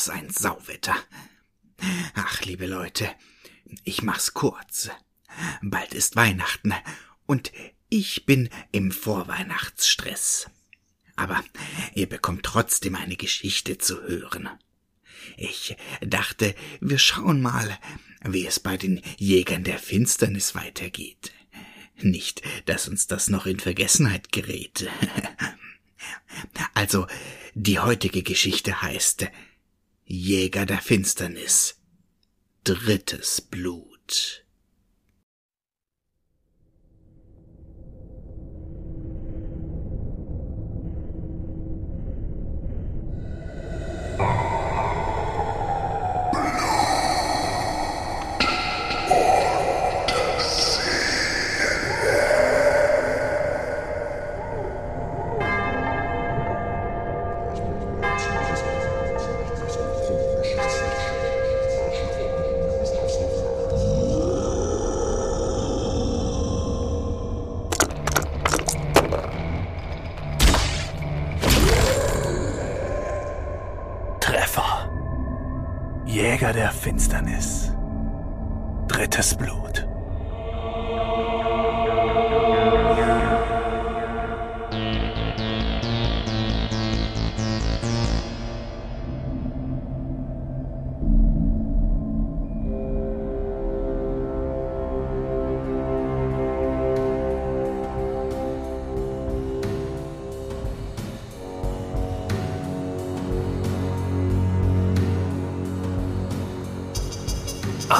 Was ein Sauwetter. Ach, liebe Leute, ich mach's kurz. Bald ist Weihnachten und ich bin im Vorweihnachtsstress. Aber ihr bekommt trotzdem eine Geschichte zu hören. Ich dachte, wir schauen mal, wie es bei den Jägern der Finsternis weitergeht. Nicht, dass uns das noch in Vergessenheit gerät. Also, die heutige Geschichte heißt Jäger der Finsternis. Drittes Blut.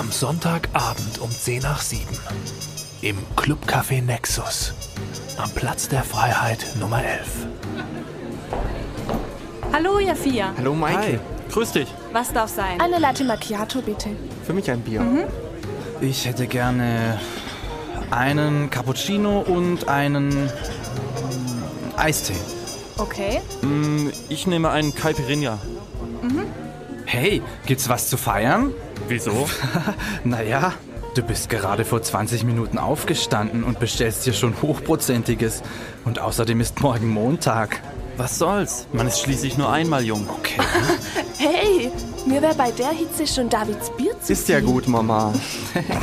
Am Sonntagabend um 10 nach 7 im Clubcafé Nexus am Platz der Freiheit Nummer 11. Hallo, vier. Hallo Maike. Hi, grüß dich. Was darf sein? Eine Latte Macchiato bitte. Für mich ein Bier. Ich hätte gerne einen Cappuccino und einen Eistee. Okay. Mm, Ich nehme einen Caipirinha. Hey, gibt's was zu feiern? Wieso? Naja, du bist gerade vor 20 Minuten aufgestanden und bestellst dir schon Hochprozentiges. Und außerdem ist morgen Montag. Was soll's? Man ist schließlich nur einmal jung. Okay. Hey, mir wäre bei der Hitze schon Davids Bier zu Ist ja viel. gut, Mama.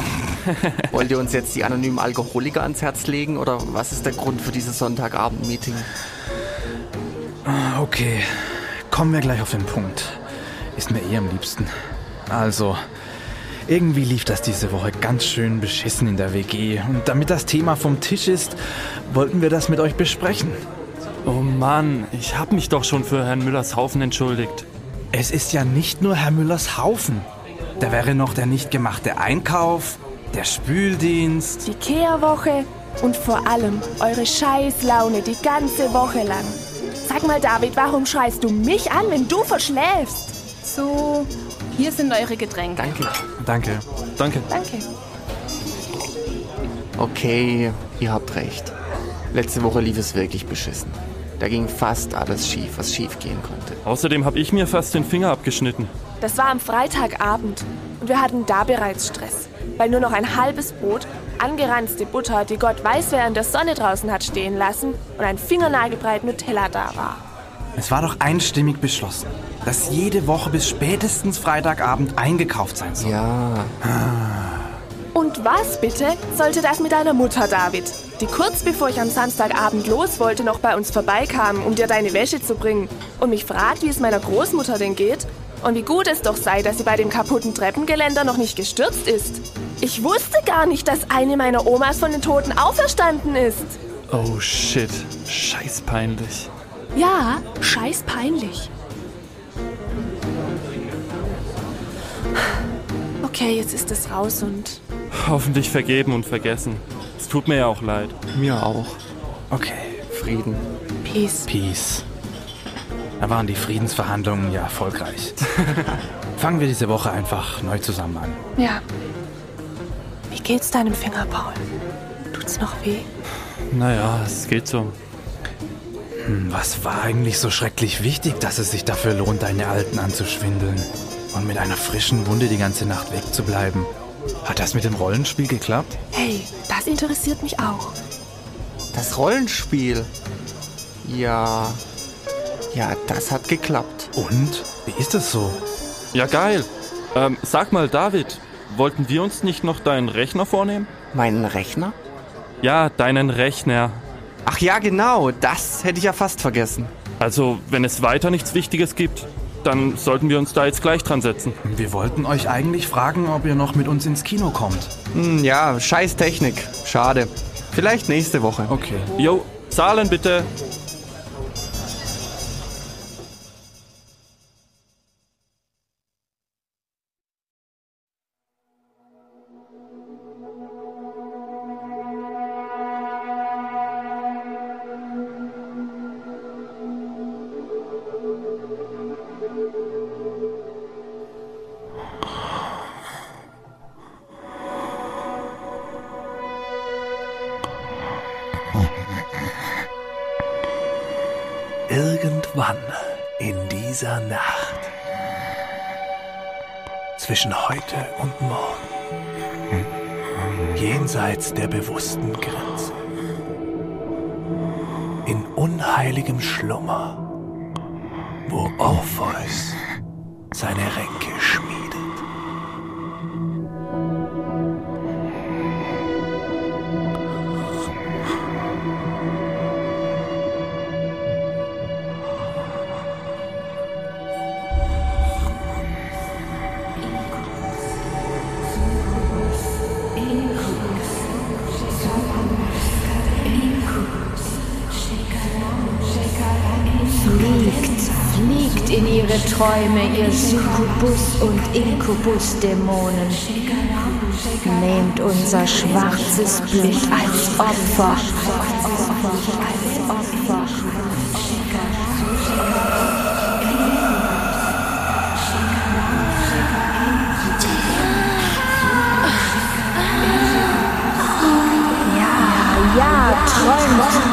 Wollt ihr uns jetzt die anonymen Alkoholiker ans Herz legen oder was ist der Grund für dieses Sonntagabend-Meeting? Okay, kommen wir gleich auf den Punkt. Ist mir eh am liebsten. Also, irgendwie lief das diese Woche ganz schön beschissen in der WG. Und damit das Thema vom Tisch ist, wollten wir das mit euch besprechen. Oh Mann, ich hab mich doch schon für Herrn Müllers Haufen entschuldigt. Es ist ja nicht nur Herr Müllers Haufen. Da wäre noch der nicht gemachte Einkauf, der Spüldienst. Die Kehrwoche und vor allem eure Scheißlaune die ganze Woche lang. Sag mal, David, warum schreist du mich an, wenn du verschläfst? So, hier sind eure Getränke. Danke. Danke. Danke. Danke. Okay, ihr habt recht. Letzte Woche lief es wirklich beschissen. Da ging fast alles schief, was schief gehen konnte. Außerdem hab ich mir fast den Finger abgeschnitten. Das war am Freitagabend und wir hatten da bereits Stress, weil nur noch ein halbes Brot, angeranzte Butter, die Gott weiß, wer in der Sonne draußen hat stehen lassen und ein fingernagelbreit Nutella da war. Es war doch einstimmig beschlossen, dass jede Woche bis spätestens Freitagabend eingekauft sein soll. Ja, Und was bitte sollte das mit deiner Mutter, David? Die kurz bevor ich am Samstagabend los wollte, noch bei uns vorbeikam, um dir deine Wäsche zu bringen und mich fragt, wie es meiner Großmutter denn geht und wie gut es doch sei, dass sie bei dem kaputten Treppengeländer noch nicht gestürzt ist. Ich wusste gar nicht, dass eine meiner Omas von den Toten auferstanden ist. Oh shit, scheiß peinlich. Ja, scheiß peinlich. Okay, jetzt ist es raus und Hoffentlich vergeben und vergessen. Es tut mir ja auch leid. mir auch. Okay, Frieden. Peace. Peace. Da waren die Friedensverhandlungen ja erfolgreich. Fangen wir diese Woche einfach neu zusammen an. Ja. Wie geht's deinem Finger, Paul? Tut's noch weh? Naja, es geht so. Hm, Was war eigentlich so schrecklich wichtig, dass es sich dafür lohnt, deine Alten anzuschwindeln? Und mit einer frischen Wunde die ganze Nacht wegzubleiben? Hat das mit dem Rollenspiel geklappt? Hey, das interessiert mich auch. Das Rollenspiel. Ja. Ja, das hat geklappt. Und? Wie ist das so? Ja, geil. Ähm, sag mal, David, wollten wir uns nicht noch deinen Rechner vornehmen? Meinen Rechner? Ja, deinen Rechner. Ach ja, genau, das hätte ich ja fast vergessen. Also, wenn es weiter nichts Wichtiges gibt, dann sollten wir uns da jetzt gleich dran setzen. Wir wollten euch eigentlich fragen, ob ihr noch mit uns ins Kino kommt. Hm, ja, scheiß Technik. Schade. Vielleicht nächste Woche. Okay. Jo, zahlen bitte. Jenseits der bewussten Grenze, in unheiligem Schlummer, wo Orpheus seine Ränke schmiedet. Träume, ihr Succubus und Inkubus-Dämonen. Nehmt unser schwarzes Blut als Opfer. Als Opfer. Ja, ja, träumt. Was?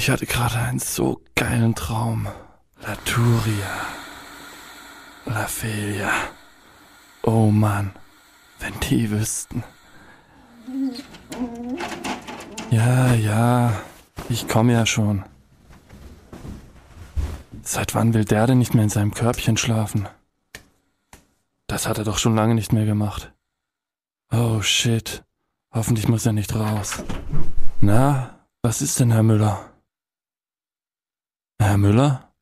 Ich hatte gerade einen so geilen Traum. Laturia. Laphelia. Oh Mann, wenn die wüssten. Ja, ja, ich komme ja schon. Seit wann will der denn nicht mehr in seinem Körbchen schlafen? Das hat er doch schon lange nicht mehr gemacht. Oh shit. Hoffentlich muss er nicht raus. Na, was ist denn, Herr Müller? Herr Müller?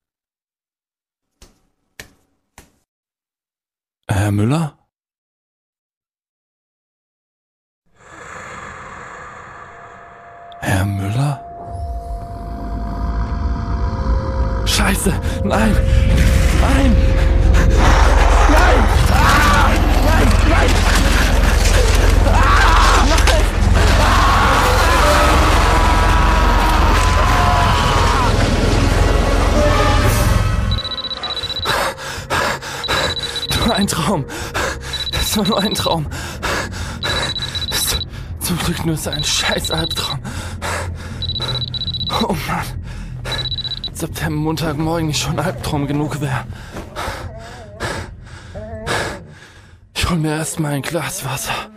Herr Müller? Herr Müller? Scheiße! Nein! Nein! Nein! Ah! Nein! Nein! Ein Traum. Es war nur ein Traum. Zum Glück nur so ein scheiß Albtraum. Oh Mann. Als ob der Montagmorgen nicht schon Albtraum genug wäre. Ich hol mir erstmal ein Glas Wasser.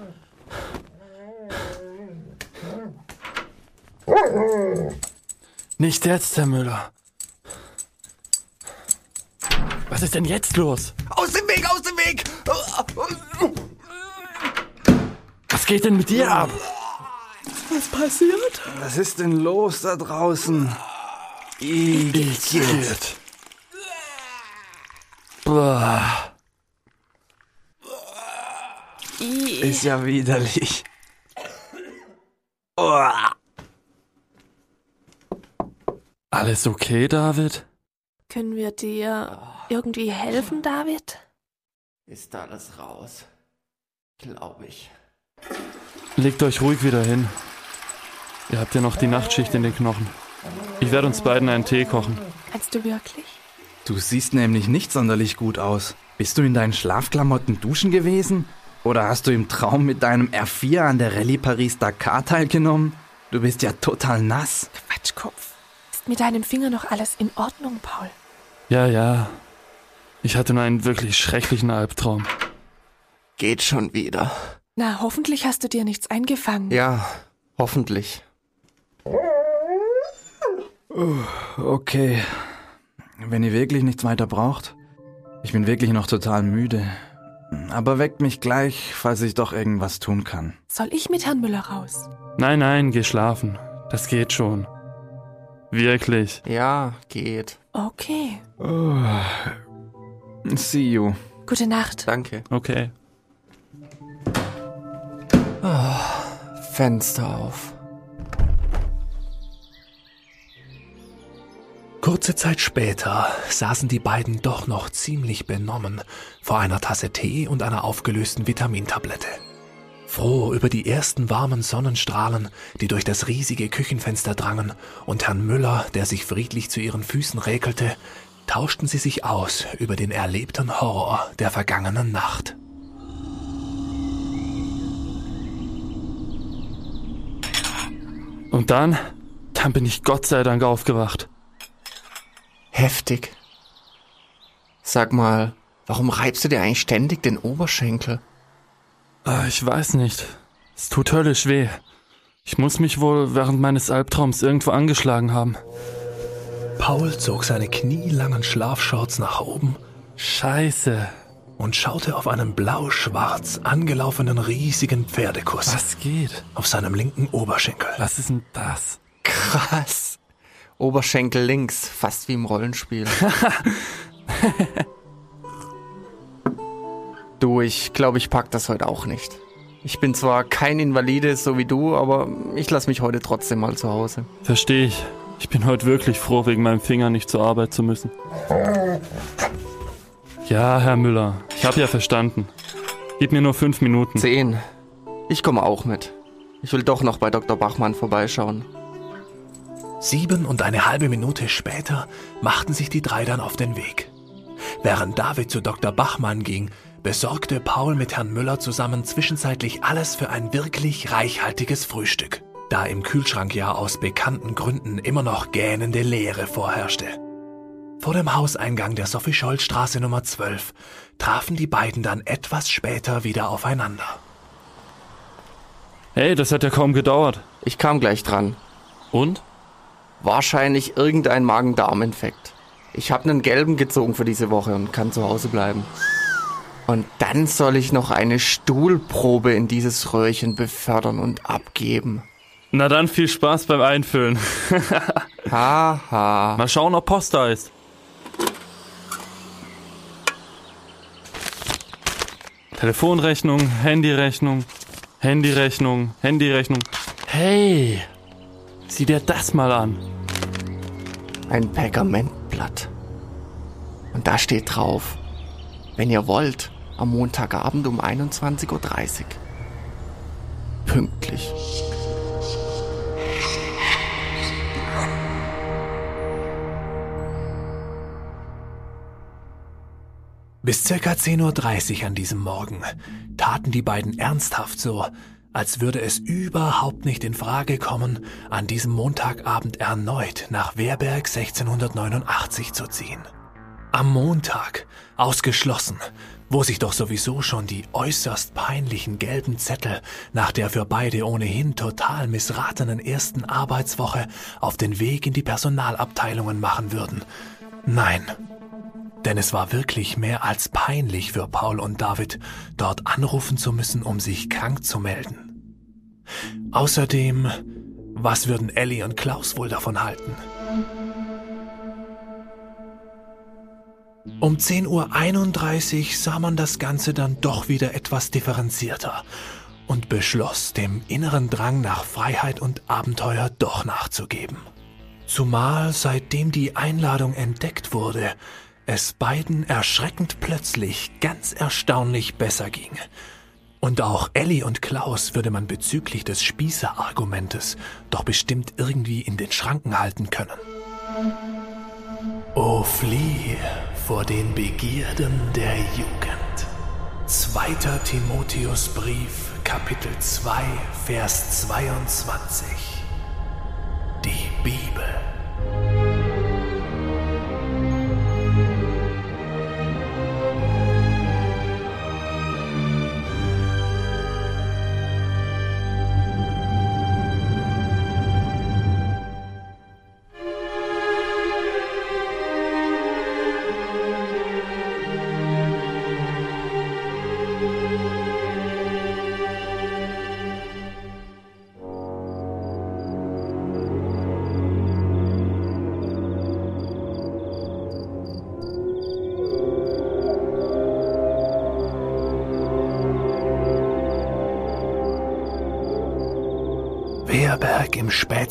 Nicht jetzt, Herr Müller. Was ist denn jetzt los? Aus dem Weg, aus dem Weg! Was geht denn mit dir ab? Was passiert? Was ist denn los da draußen? Igitt. Ist ja widerlich. Alles okay, David? Können wir dir irgendwie helfen, David? Ist alles raus. Glaube ich. Legt euch ruhig wieder hin. Ihr habt ja noch die Nachtschicht in den Knochen. Ich werde uns beiden einen Tee kochen. Meinst du wirklich? Du siehst nämlich nicht sonderlich gut aus. Bist du in deinen Schlafklamotten duschen gewesen? Oder hast du im Traum mit deinem R4 an der Rallye Paris-Dakar teilgenommen? Du bist ja total nass. Quatschkopf. Ist mit deinem Finger noch alles in Ordnung, Paul? Ja, ja. Ich hatte nur einen wirklich schrecklichen Albtraum. Geht schon wieder. Na, hoffentlich hast du dir nichts eingefangen. Ja, hoffentlich. Okay. Wenn ihr wirklich nichts weiter braucht. Ich bin wirklich noch total müde. Aber weckt mich gleich, falls ich doch irgendwas tun kann. Soll ich mit Herrn Müller raus? Nein, nein, geh schlafen. Das geht schon. Wirklich. Ja, geht. Okay. See you. Gute Nacht. Danke. Okay. Fenster auf. Kurze Zeit später saßen die beiden doch noch ziemlich benommen vor einer Tasse Tee und einer aufgelösten Vitamintablette. Froh über die ersten warmen Sonnenstrahlen, die durch das riesige Küchenfenster drangen, und Herrn Müller, der sich friedlich zu ihren Füßen räkelte, tauschten sie sich aus über den erlebten Horror der vergangenen Nacht. Und dann, dann bin ich Gott sei Dank aufgewacht. Heftig. Sag mal, warum reibst du dir eigentlich ständig den Oberschenkel? Ah, Ich weiß nicht. Es tut höllisch weh. Ich muss mich wohl während meines Albtraums irgendwo angeschlagen haben. Paul zog seine knielangen Schlafshorts nach oben Scheiße. und schaute auf einen blau-schwarz angelaufenen riesigen Pferdekuss Was geht? auf seinem linken Oberschenkel. Was ist denn das? Krass. Oberschenkel links, fast wie im Rollenspiel. du, ich glaube, ich pack das heute auch nicht. Ich bin zwar kein Invalide, so wie du, aber ich lasse mich heute trotzdem mal zu Hause. Verstehe ich. Ich bin heute wirklich froh, wegen meinem Finger nicht zur Arbeit zu müssen. Ja, Herr Müller, ich habe ja verstanden. Gib mir nur fünf Minuten. Zehn. Ich komme auch mit. Ich will doch noch bei Dr. Bachmann vorbeischauen. Sieben und eine halbe Minute später machten sich die drei dann auf den Weg. Während David zu Dr. Bachmann ging, besorgte Paul mit Herrn Müller zusammen zwischenzeitlich alles für ein wirklich reichhaltiges Frühstück, da im Kühlschrank ja aus bekannten Gründen immer noch gähnende Leere vorherrschte. Vor dem Hauseingang der Sophie-Scholl-Straße Nummer 12 trafen die beiden dann etwas später wieder aufeinander. Hey, das hat ja kaum gedauert. Ich kam gleich dran. Und? Wahrscheinlich irgendein Magen-Darm-Infekt. Ich habe einen gelben gezogen für diese Woche und kann zu Hause bleiben. Und dann soll ich noch eine Stuhlprobe in dieses Röhrchen befördern und abgeben. Na dann viel Spaß beim Einfüllen. Haha. Mal schauen, ob Post da ist. Telefonrechnung, Handyrechnung, Handyrechnung, Handyrechnung. Hey, sieh dir das mal an. Ein Pergamentblatt. Und da steht drauf, wenn ihr wollt, am Montagabend um 21.30 Uhr. Pünktlich. Bis circa 10.30 Uhr an diesem Morgen taten die beiden ernsthaft so, als würde es überhaupt nicht in Frage kommen, an diesem Montagabend erneut nach Wehrberg 1689 zu ziehen. Am Montag, ausgeschlossen, wo sich doch sowieso schon die äußerst peinlichen gelben Zettel nach der für beide ohnehin total missratenen ersten Arbeitswoche auf den Weg in die Personalabteilungen machen würden. Nein, Denn es war wirklich mehr als peinlich für Paul und David, dort anrufen zu müssen, um sich krank zu melden. Außerdem, was würden Ellie und Klaus wohl davon halten? Um 10.31 Uhr sah man das Ganze dann doch wieder etwas differenzierter und beschloss, dem inneren Drang nach Freiheit und Abenteuer doch nachzugeben. Zumal seitdem die Einladung entdeckt wurde, es beiden erschreckend plötzlich ganz erstaunlich besser ging. Und auch Ellie und Klaus würde man bezüglich des Spießer-Argumentes doch bestimmt irgendwie in den Schranken halten können. O flieh vor den Begierden der Jugend. 2. Timotheusbrief, Kapitel 2, Vers 22. Die Bibel.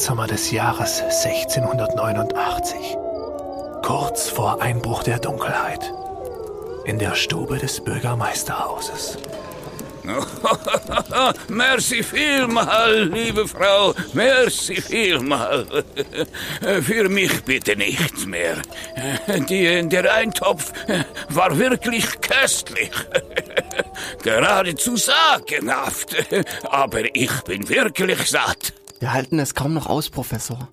Spätsommer des Jahres 1689. Kurz vor Einbruch der Dunkelheit. In der Stube des Bürgermeisterhauses. Merci vielmal, liebe Frau. Merci vielmal. Für mich bitte nichts mehr. Die, der Eintopf war wirklich köstlich. Geradezu sagenhaft. Aber ich bin wirklich satt. Wir halten es kaum noch aus, Professor.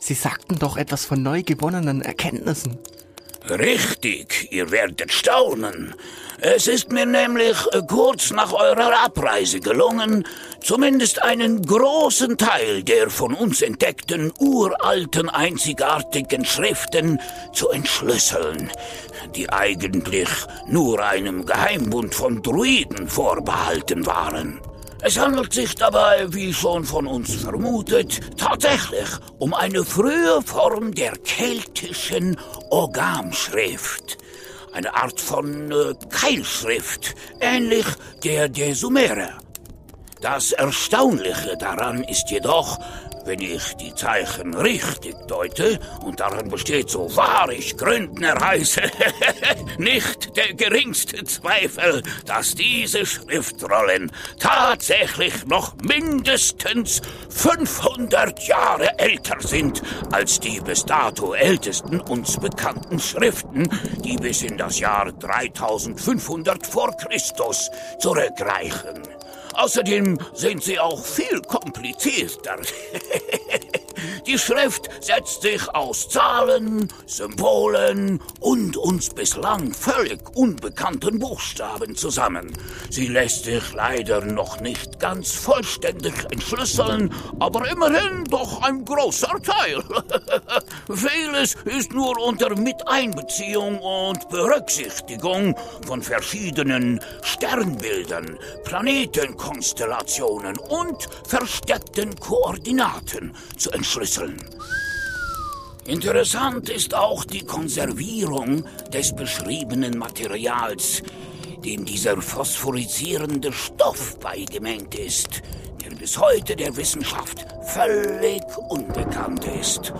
Sie sagten doch etwas von neu gewonnenen Erkenntnissen. Richtig, ihr werdet staunen. Es ist mir nämlich kurz nach eurer Abreise gelungen, zumindest einen großen Teil der von uns entdeckten uralten einzigartigen Schriften zu entschlüsseln, die eigentlich nur einem Geheimbund von Druiden vorbehalten waren. Es handelt sich dabei, wie schon von uns vermutet, tatsächlich um eine frühe Form der keltischen Ogamschrift. Eine Art von äh, Keilschrift, ähnlich der der Sumerer. Das Erstaunliche daran ist jedoch, wenn ich die Zeichen richtig deute, und daran besteht, so wahr ich Gründner heiße, nicht der geringste Zweifel, dass diese Schriftrollen tatsächlich noch mindestens 500 Jahre älter sind als die bis dato ältesten uns bekannten Schriften, die bis in das Jahr 3500 vor Christus zurückreichen. Außerdem sind sie auch viel komplizierter. Die Schrift setzt sich aus Zahlen, Symbolen und uns bislang völlig unbekannten Buchstaben zusammen. Sie lässt sich leider noch nicht ganz vollständig entschlüsseln, aber immerhin doch ein großer Teil. Vieles ist nur unter Miteinbeziehung und Berücksichtigung von verschiedenen Sternbildern, Planetenkonstellationen und versteckten Koordinaten zu entschlüsseln. Interessant ist auch die Konservierung des beschriebenen Materials, dem dieser phosphorisierende Stoff beigemengt ist, der bis heute der Wissenschaft völlig unbekannt ist.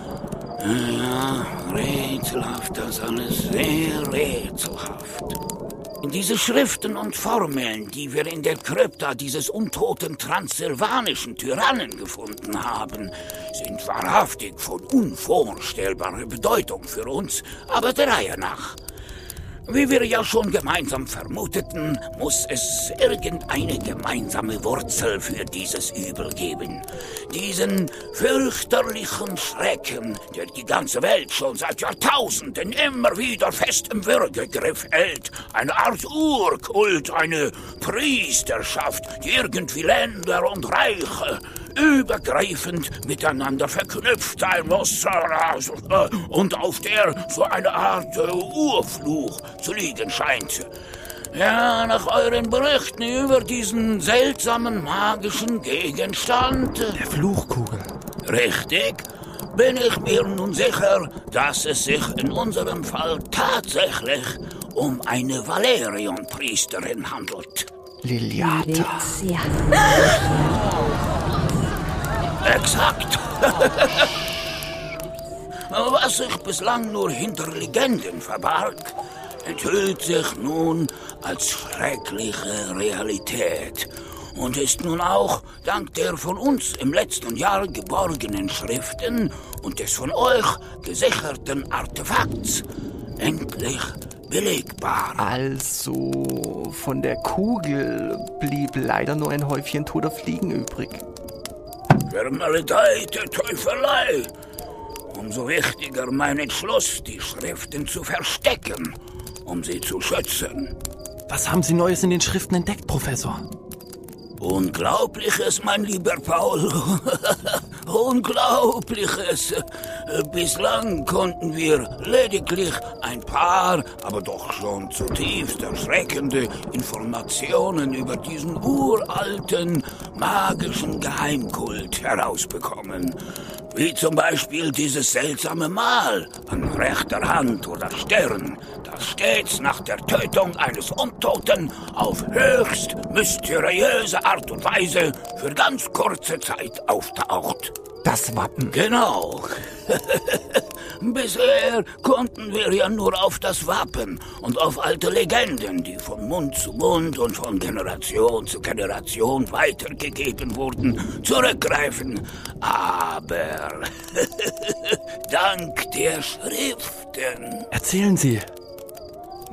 Ja, rätselhaft das alles, sehr rätselhaft. Diese Schriften und Formeln, die wir in der Krypta dieses untoten transsilvanischen Tyrannen gefunden haben, sind wahrhaftig von unvorstellbarer Bedeutung für uns, aber der Reihe nach. Wie wir ja schon gemeinsam vermuteten, muss es irgendeine gemeinsame Wurzel für dieses Übel geben. Diesen fürchterlichen Schrecken, der die ganze Welt schon seit Jahrtausenden immer wieder fest im Würgegriff hält. Eine Art Urkult, eine Priesterschaft, die irgendwie Länder und Reiche übergreifend miteinander verknüpft sein muss äh, und auf der so eine Art äh, Urfluch zu liegen scheint. Ja, nach euren Berichten über diesen seltsamen magischen Gegenstand. Der Fluchkugel. Richtig. Bin ich mir nun sicher, dass es sich in unserem Fall tatsächlich um eine Valerion-Priesterin handelt. Liliata. Exakt. Was sich bislang nur hinter Legenden verbarg, enthüllt sich nun als schreckliche Realität und ist nun auch dank der von uns im letzten Jahr geborgenen Schriften und des von euch gesicherten Artefakts endlich belegbar. Also, von der Kugel blieb leider nur ein Häufchen toter Fliegen übrig. Vermaledeite Teufelei! Umso wichtiger mein Entschluss, die Schriften zu verstecken, um sie zu schützen. Was haben Sie Neues in den Schriften entdeckt, Professor? Unglaubliches, mein lieber Paul. Unglaubliches. Bislang konnten wir lediglich ein paar, aber doch schon zutiefst erschreckende Informationen über diesen uralten, magischen Geheimkult herausbekommen. Wie zum Beispiel dieses seltsame Mal an rechter Hand oder Stirn, stets nach der Tötung eines Untoten auf höchst mysteriöse Art und Weise für ganz kurze Zeit auftaucht. Das Wappen. Genau. Bisher konnten wir ja nur auf das Wappen und auf alte Legenden, die von Mund zu Mund und von Generation zu Generation weitergegeben wurden, zurückgreifen. Aber dank der Schriften. Erzählen Sie.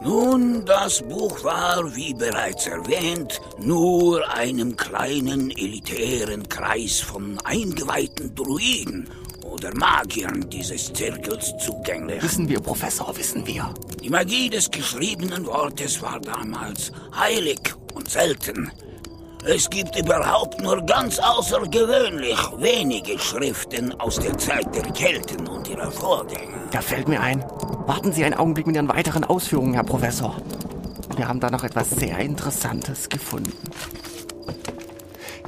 Nun, das Buch war, wie bereits erwähnt, nur einem kleinen elitären Kreis von eingeweihten Druiden oder Magiern dieses Zirkels zugänglich. Wissen wir, Professor, wissen wir. Die Magie des geschriebenen Wortes war damals heilig und selten. Es gibt überhaupt nur ganz außergewöhnlich wenige Schriften aus der Zeit der Kelten und ihrer Vorgänger. Da fällt mir ein. Warten Sie einen Augenblick mit Ihren weiteren Ausführungen, Herr Professor. Wir haben da noch etwas sehr Interessantes gefunden.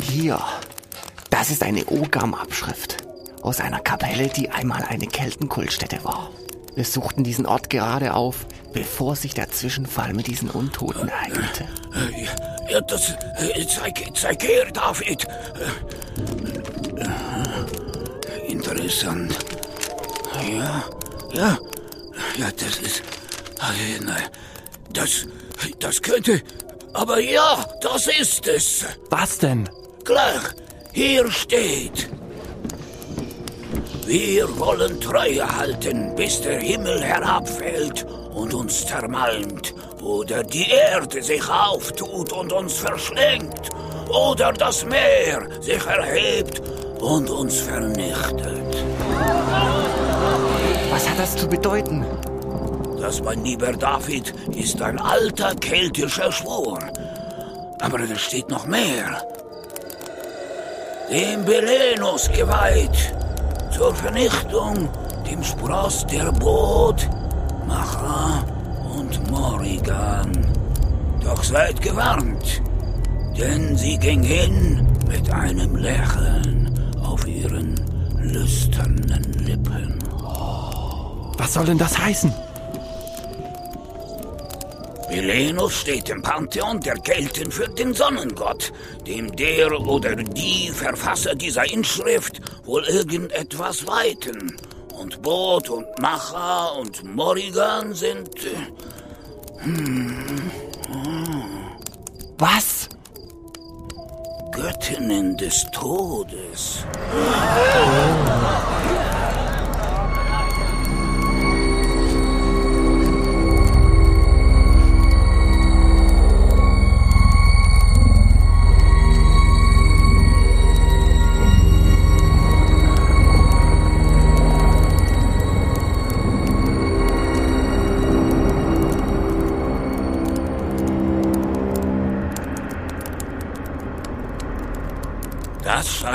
Hier. Das ist eine Ogam-Abschrift aus einer Kapelle, die einmal eine Keltenkultstätte war. Wir suchten diesen Ort gerade auf, bevor sich der Zwischenfall mit diesen Untoten ereignete. Ja, das. äh, Zeig, zeig her, David. Interessant. Ja, ja. Ja, das ist. nein, Das. Das könnte. Aber ja, das ist es. Was denn? Gleich. Hier steht. Wir wollen Treue halten, bis der Himmel herabfällt und uns zermalmt, oder die Erde sich auftut und uns verschlingt, oder das Meer sich erhebt und uns vernichtet. Was hat das zu bedeuten? Das, mein lieber David, ist ein alter keltischer Schwur. Aber da steht noch mehr. Dem Belenus geweiht, zur Vernichtung, dem Spross der Boot, Macha und Morrigan. Doch seid gewarnt, denn sie ging hin mit einem Lächeln auf ihren lüsternen Lippen. Was soll denn das heißen? Belenus steht im Pantheon der Kelten für den Sonnengott, dem der oder die Verfasser dieser Inschrift wohl irgendetwas weiten. Und Boot und Macha und Morrigan sind... hm, Was? Göttinnen des Todes. Das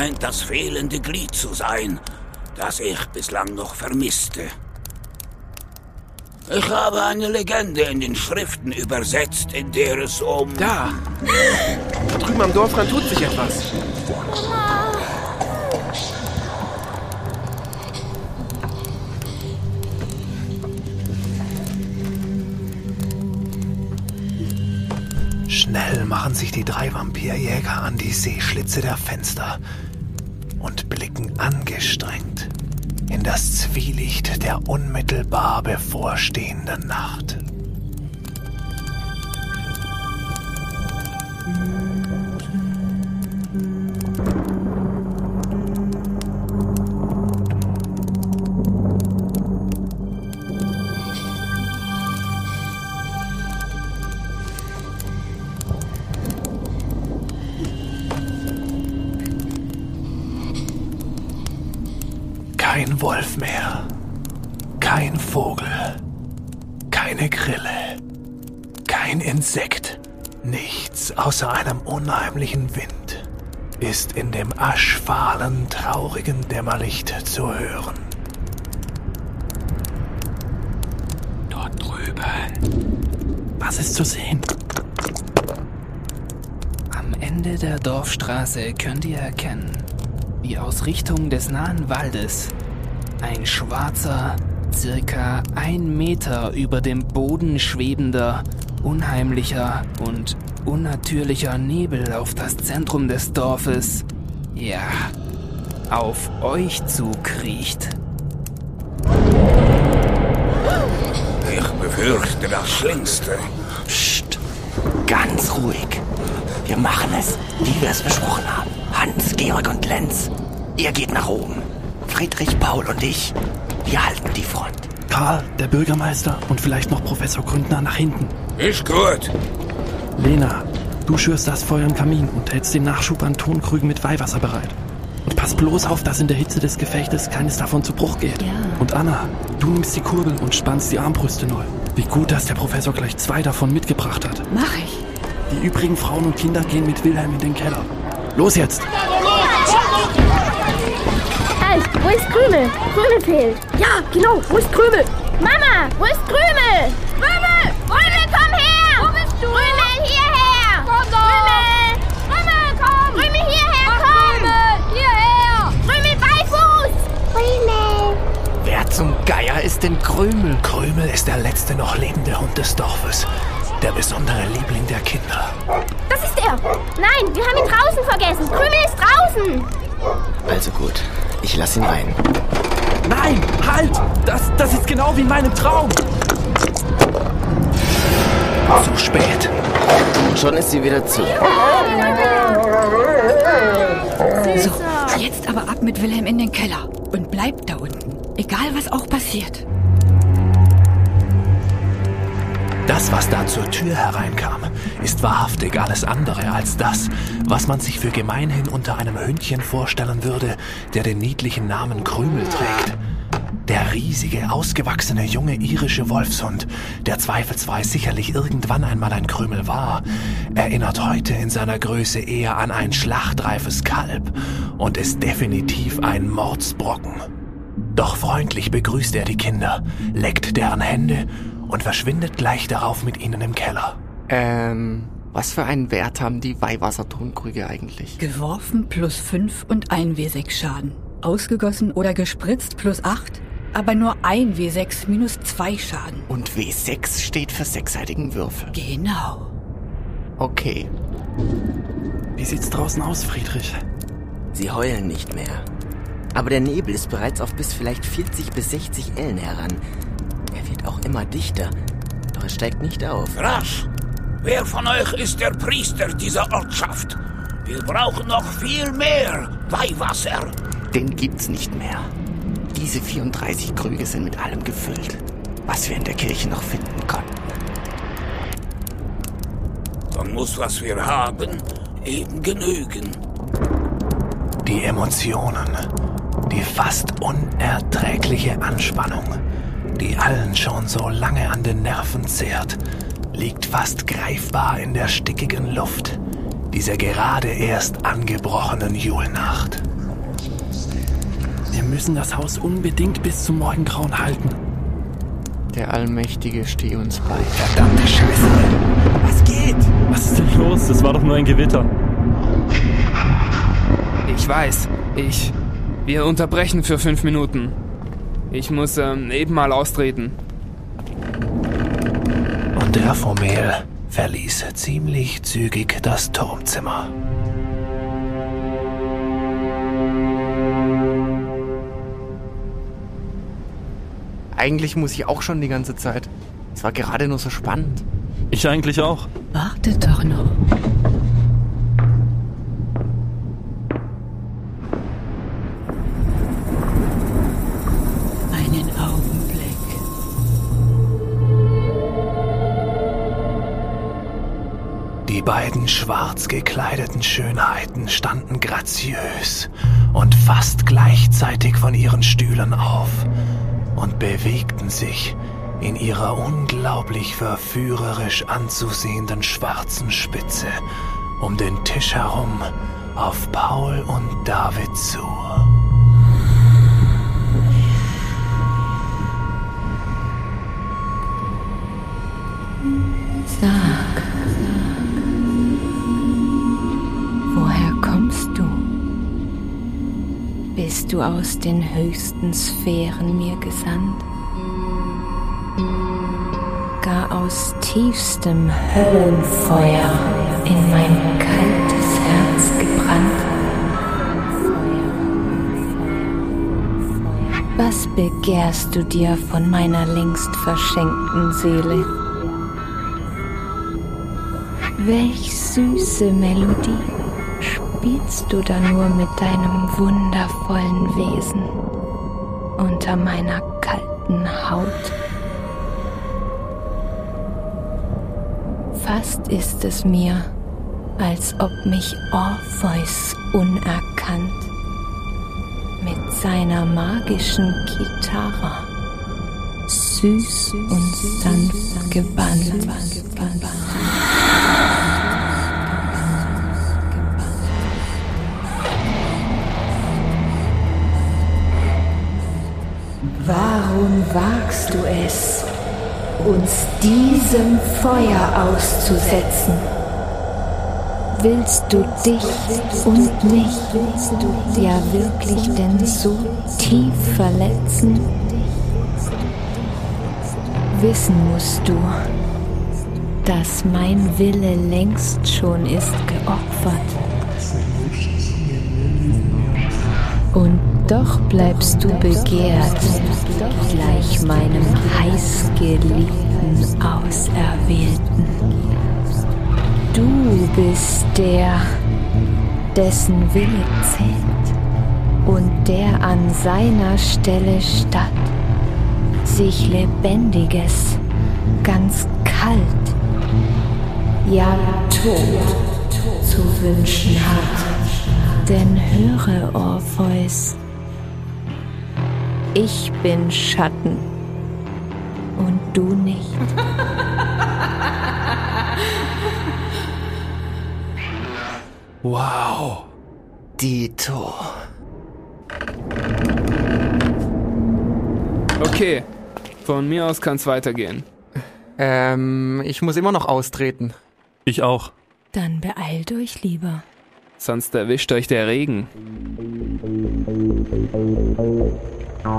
scheint das fehlende Glied zu sein, das ich bislang noch vermisste. Ich habe eine Legende in den Schriften übersetzt, in der es um... Da! Drüben am Dorfrand tut sich etwas. Schnell machen sich die drei Vampirjäger an die Seeschlitze der Fenster und blicken angestrengt in das Zwielicht der unmittelbar bevorstehenden Nacht. Unheimlichen Wind ist in dem aschfahlen, traurigen Dämmerlicht zu hören. Dort drüben. Was ist zu sehen? Am Ende der Dorfstraße könnt ihr erkennen, wie aus Richtung des nahen Waldes ein schwarzer, circa ein Meter über dem Boden schwebender, unheimlicher und unnatürlicher Nebel auf das Zentrum des Dorfes, ja, auf euch zukriecht. Ich befürchte das Schlimmste. Psst, ganz ruhig. Wir machen es, wie wir es besprochen haben. Hans, Georg und Lenz, ihr geht nach oben. Friedrich, Paul und ich, wir halten die Front. Karl, der Bürgermeister und vielleicht noch Professor Gründner nach hinten. Ist gut. Lena, du schürst das Feuer im Kamin und hältst den Nachschub an Tonkrügen mit Weihwasser bereit. Und pass bloß auf, dass in der Hitze des Gefechtes keines davon zu Bruch geht. Ja. Und Anna, du nimmst die Kurbel und spannst die Armbrüste neu. Wie gut, dass der Professor gleich zwei davon mitgebracht hat. Mach ich. Die übrigen Frauen und Kinder gehen mit Wilhelm in den Keller. Los jetzt! Halt, wo ist Krümel? Krümel fehlt. Ja, genau, wo ist Krümel? Mama, wo ist Krümel? Krümel! Krümel, komm her! Wo bist du? Krümel, hierher! Komm doch! Krümel! Krümel, komm! Krümel, hierher, komm! Krümel, hierher! Krümel, Beifuß! Krümel! Wer zum Geier ist denn Krümel? Krümel ist der letzte noch lebende Hund des Dorfes. Der besondere Liebling der Kinder. Das ist er! Nein, wir haben ihn draußen vergessen! Krümel ist draußen! Also gut, ich lass ihn rein. Nein, halt! Das, das ist genau wie in meinem Traum! Zu spät. Schon ist sie wieder zu. So, jetzt aber ab mit Wilhelm in den Keller und bleibt da unten. Egal, was auch passiert. Das, was da zur Tür hereinkam, ist wahrhaftig alles andere als das, was man sich für gemeinhin unter einem Hündchen vorstellen würde, der den niedlichen Namen Krümel trägt. Der riesige, ausgewachsene junge irische Wolfshund, der zweifelsfrei sicherlich irgendwann einmal ein Krümel war, erinnert heute in seiner Größe eher an ein schlachtreifes Kalb und ist definitiv ein Mordsbrocken. Doch freundlich begrüßt er die Kinder, leckt deren Hände und verschwindet gleich darauf mit ihnen im Keller. Ähm, was für einen Wert haben die Weihwassertonkrüge eigentlich? Geworfen plus 5 und ein W6 Schaden. Ausgegossen oder gespritzt plus 8, aber nur ein W6 minus 2 Schaden. Und W6 steht für sechsseitigen Würfel. Genau. Okay. Wie sieht's draußen aus, Friedrich? Sie heulen nicht mehr. Aber der Nebel ist bereits auf bis vielleicht 40 bis 60 Ellen heran. Er wird auch immer dichter, doch es steigt nicht auf. Rasch! Wer von euch ist der Priester dieser Ortschaft? Wir brauchen noch viel mehr Weihwasser. Den gibt's nicht mehr. Diese 34 Krüge sind mit allem gefüllt, was wir in der Kirche noch finden konnten. Dann muss, was wir haben, eben genügen. Die Emotionen, die fast unerträgliche Anspannung, die allen schon so lange an den Nerven zehrt, liegt fast greifbar in der stickigen Luft, dieser gerade erst angebrochenen Julnacht. Wir müssen das Haus unbedingt bis zum Morgengrauen halten. Der Allmächtige stehe uns bei. Verdammte Scheiße! Was geht? Was ist denn los? Das war doch nur ein Gewitter. Ich weiß. Ich. Wir unterbrechen für fünf Minuten. Ich muss ähm, eben mal austreten. Und der Formel verließ ziemlich zügig das Turmzimmer. Eigentlich muss ich auch schon die ganze Zeit. Es war gerade nur so spannend. Ich eigentlich auch. Wartet doch noch. Beiden schwarz gekleideten Schönheiten standen graziös und fast gleichzeitig von ihren Stühlen auf und bewegten sich in ihrer unglaublich verführerisch anzusehenden schwarzen Spitze um den Tisch herum auf Paul und David zu. Sag, Bist du aus den höchsten Sphären mir gesandt? Gar aus tiefstem Höllenfeuer in mein kaltes Herz gebrannt? Was begehrst du dir von meiner längst verschenkten Seele? Welch süße Melodie spielst du da nur mit deinem wundervollen Wesen unter meiner kalten Haut? Fast ist es mir, als ob mich Orpheus unerkannt mit seiner magischen Gitarre süß und sanft gebannt. Warum wagst du es, uns diesem Feuer auszusetzen? Willst du dich und mich ja wirklich denn so tief verletzen? Wissen musst du, dass mein Wille längst schon ist geopfert. Doch bleibst du begehrt, gleich meinem heißgeliebten Auserwählten. Du bist der, dessen Wille zählt und der an seiner Stelle statt sich Lebendiges, ganz kalt, ja tot zu wünschen hat. Denn höre, Orpheus, ich bin Schatten und du nicht. Wow. Dito. Okay, von mir aus kann's weitergehen. Ähm, ich muss immer noch austreten. Ich auch. Dann beeilt euch lieber. Sonst erwischt euch der Regen. Und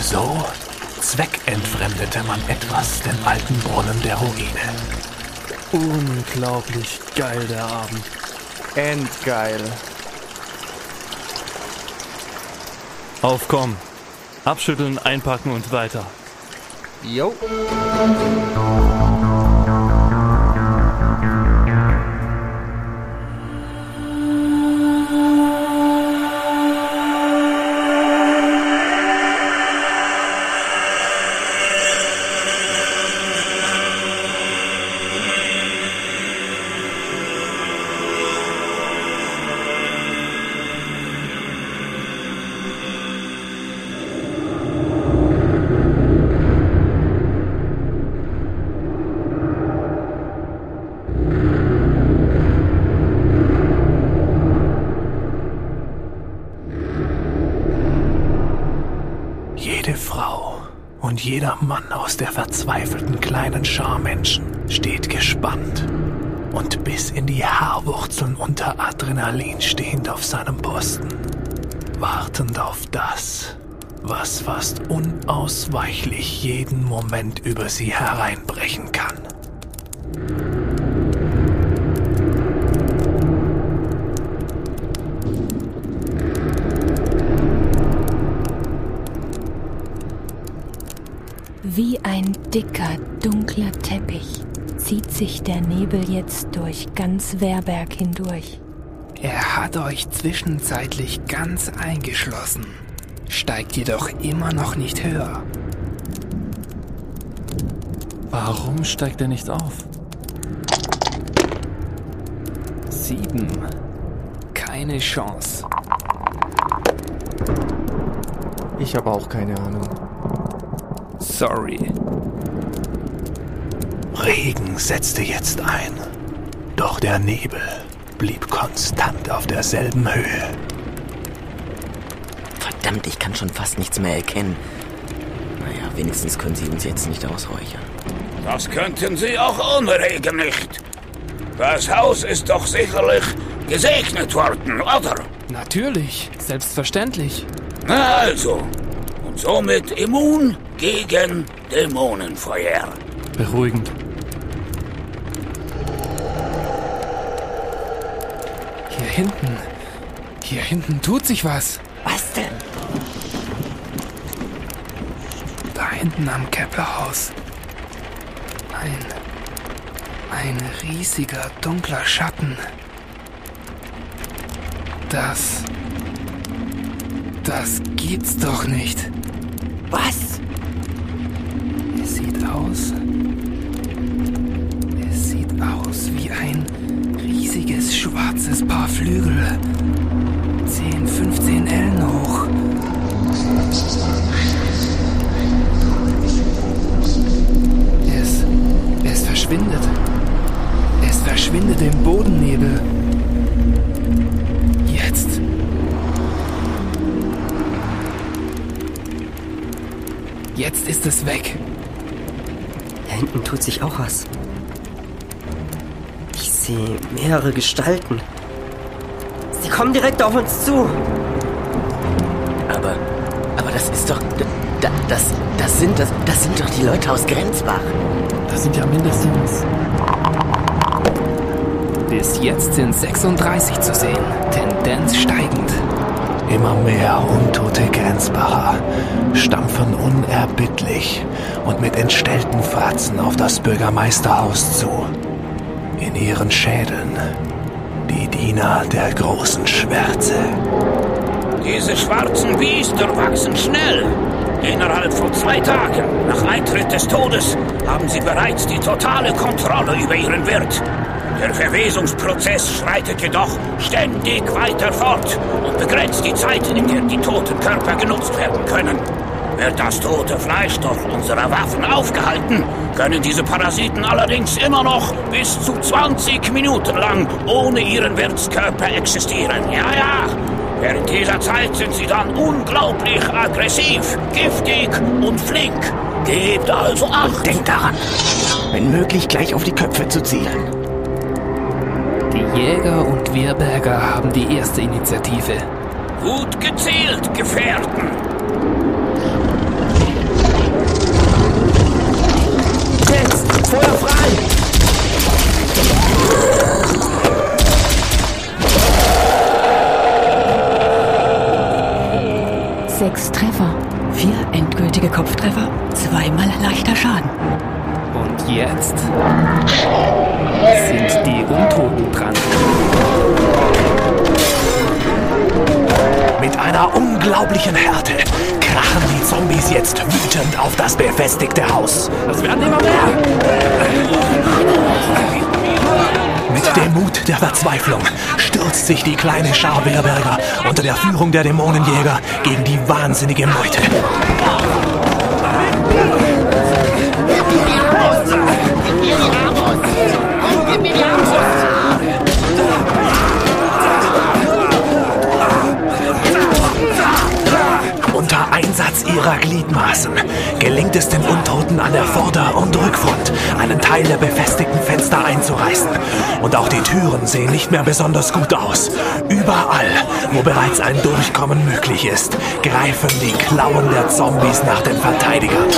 so zweckentfremdete man etwas den alten Brunnen der Ruine. Unglaublich geil der Abend. Endgeil. Aufkommen. Abschütteln, einpacken und weiter. Jo. Jeden Moment über sie hereinbrechen kann. Wie ein dicker, dunkler Teppich zieht sich der Nebel jetzt durch ganz Werberg hindurch. Er hat euch zwischenzeitlich ganz eingeschlossen, steigt jedoch immer noch nicht höher. Warum steigt er nicht auf? Sieben. Keine Chance. Ich habe auch keine Ahnung. Sorry. Regen setzte jetzt ein, doch der Nebel blieb konstant auf derselben Höhe. Verdammt, ich kann schon fast nichts mehr erkennen. Naja, wenigstens können sie uns jetzt nicht ausräuchern. Das könnten Sie auch ohne Regen nicht. Das Haus ist doch sicherlich gesegnet worden, oder? Natürlich, selbstverständlich. Na also. Und somit immun gegen Dämonenfeuer. Beruhigend. Hier hinten. Hier hinten tut sich was. Was denn? Da hinten am Keplerhaus. Ein. Ein riesiger dunkler Schatten. Das. Das gibt's doch nicht. Was? Jetzt ist es weg. Da hinten tut sich auch was. Ich sehe mehrere Gestalten. Sie kommen direkt auf uns zu. Aber, aber das ist doch, da, das, das sind, das, das sind doch die Leute aus Grenzbach. Das sind ja mindestens. Bis jetzt sind 36 zu sehen. Tendenz steigend. Immer mehr untote Grenzbacher stampfen unerbittlich und mit entstellten Fratzen auf das Bürgermeisterhaus zu. In ihren Schädeln die Diener der großen Schwärze. Diese schwarzen Biester wachsen schnell. Innerhalb von zwei Tagen nach Eintritt des Todes haben sie bereits die totale Kontrolle über ihren Wirt. Der Verwesungsprozess schreitet jedoch ständig weiter fort und begrenzt die Zeit, in der die toten Körper genutzt werden können. Wird das tote Fleisch durch unsere Waffen aufgehalten, können diese Parasiten allerdings immer noch bis zu 20 Minuten lang ohne ihren Wirtskörper existieren. Ja, ja. Während dieser Zeit sind sie dann unglaublich aggressiv, giftig und flink. Gebt also Acht. Denkt daran, wenn möglich gleich auf die Köpfe zu zielen. Jäger und Wehrberger haben die erste Initiative. Gut gezielt, Gefährten. Jetzt! Feuer frei! Sechs Treffer, vier endgültige Kopftreffer, zweimal leichter Schaden. Jetzt sind die Untoten dran. Mit einer unglaublichen Härte krachen die Zombies jetzt wütend auf das befestigte Haus. Das werden immer mehr! Mit dem Mut der Verzweiflung stürzt sich die kleine Schar Wehrberger unter der Führung der Dämonenjäger gegen die wahnsinnige Meute. Unter Einsatz ihrer Gliedmaßen gelingt gelingt es den Untoten an der Vorder- und Rückfront, einen Teil der befestigten Fenster einzureißen. Und auch die Türen sehen nicht mehr besonders gut aus. Überall, wo bereits ein Durchkommen möglich ist, greifen die Klauen der Zombies nach den Verteidigern.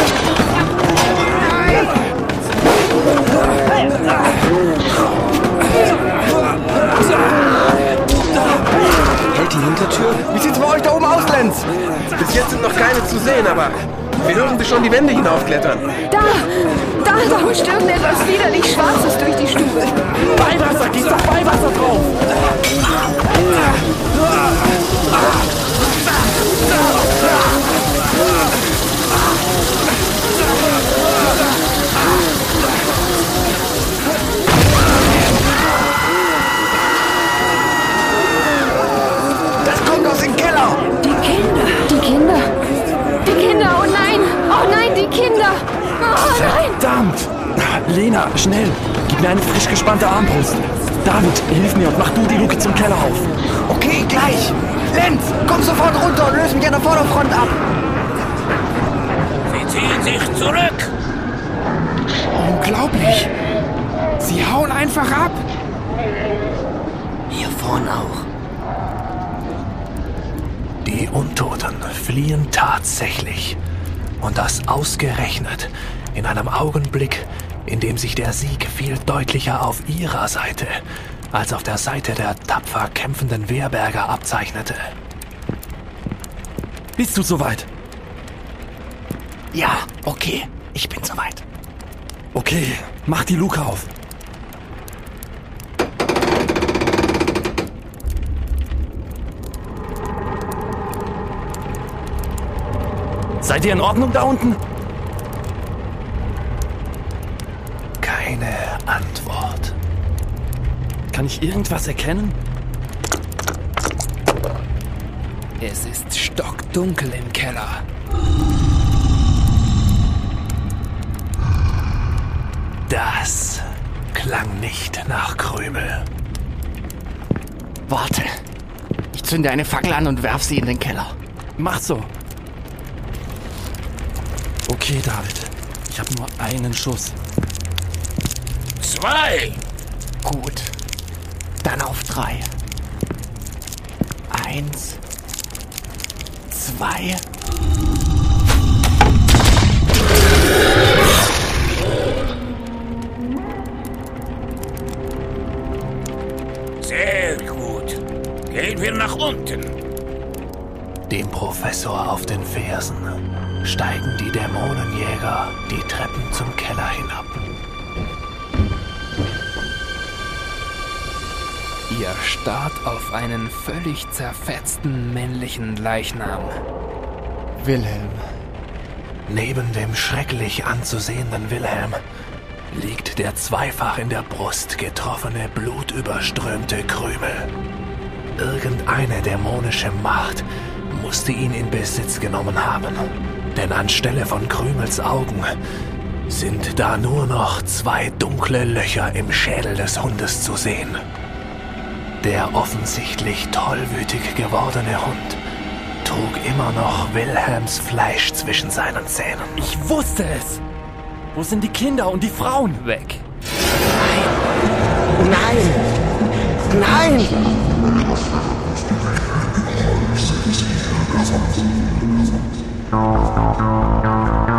Wie sieht's bei euch da oben aus, Lenz? Bis jetzt sind noch keine zu sehen, aber wir hören sie schon die Wände hinaufklettern. Da! Da, da huscht irgendetwas widerlich Schwarzes durch die Stube. Weihwasser, geht doch Weihwasser drauf! Das Verdammt! Lena, schnell! Gib mir eine frisch gespannte Armbrust. David, hilf mir und mach du die Luke zum Keller auf. Okay, gleich! Lenz, komm sofort runter und löse mich an der Vorderfront ab! Sie ziehen sich zurück. Unglaublich! Sie hauen einfach ab! Hier vorn auch. Die Untoten fliehen tatsächlich. Und das ausgerechnet in einem Augenblick, in dem sich der Sieg viel deutlicher auf ihrer Seite als auf der Seite der tapfer kämpfenden Wehrberger abzeichnete. Bist du soweit? Ja, okay, ich bin soweit. Okay, mach die Luke auf. Seid ihr in Ordnung da unten? Kann ich irgendwas erkennen? Es ist stockdunkel im Keller. Das klang nicht nach Krümel. Warte. Ich zünde eine Fackel an und werf sie in den Keller. Mach so. Okay, David. Ich habe nur einen Schuss. Zwei. Gut. Dann auf drei. Eins. Zwei. Sehr gut. Gehen wir nach unten. Dem Professor auf den Fersen steigen die Dämonenjäger die Treppen zum Keller hinab. Ihr starrt auf einen völlig zerfetzten männlichen Leichnam. Wilhelm. Neben dem schrecklich anzusehenden Wilhelm liegt der zweifach in der Brust getroffene, blutüberströmte Krümel. Irgendeine dämonische Macht musste ihn in Besitz genommen haben. Denn anstelle von Krümels Augen sind da nur noch zwei dunkle Löcher im Schädel des Hundes zu sehen. Der offensichtlich tollwütig gewordene Hund trug immer noch Wilhelms Fleisch zwischen seinen Zähnen. Ich wusste es! Wo sind die Kinder und die Frauen? Weg. Nein! Nein! Betroffen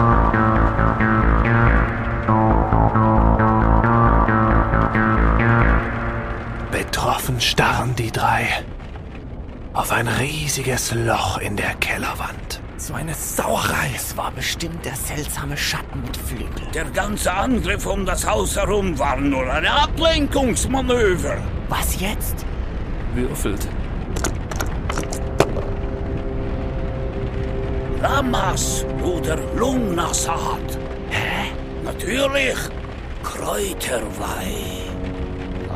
drei auf ein riesiges Loch in der Kellerwand. So eine Sauerei. Es war bestimmt der seltsame Schatten mit Flügeln. Der ganze Angriff um das Haus herum war nur ein Ablenkungsmanöver. Was jetzt? Würfelt. Lamas oder Lungnasat. Hä? Natürlich. Kräuterweih.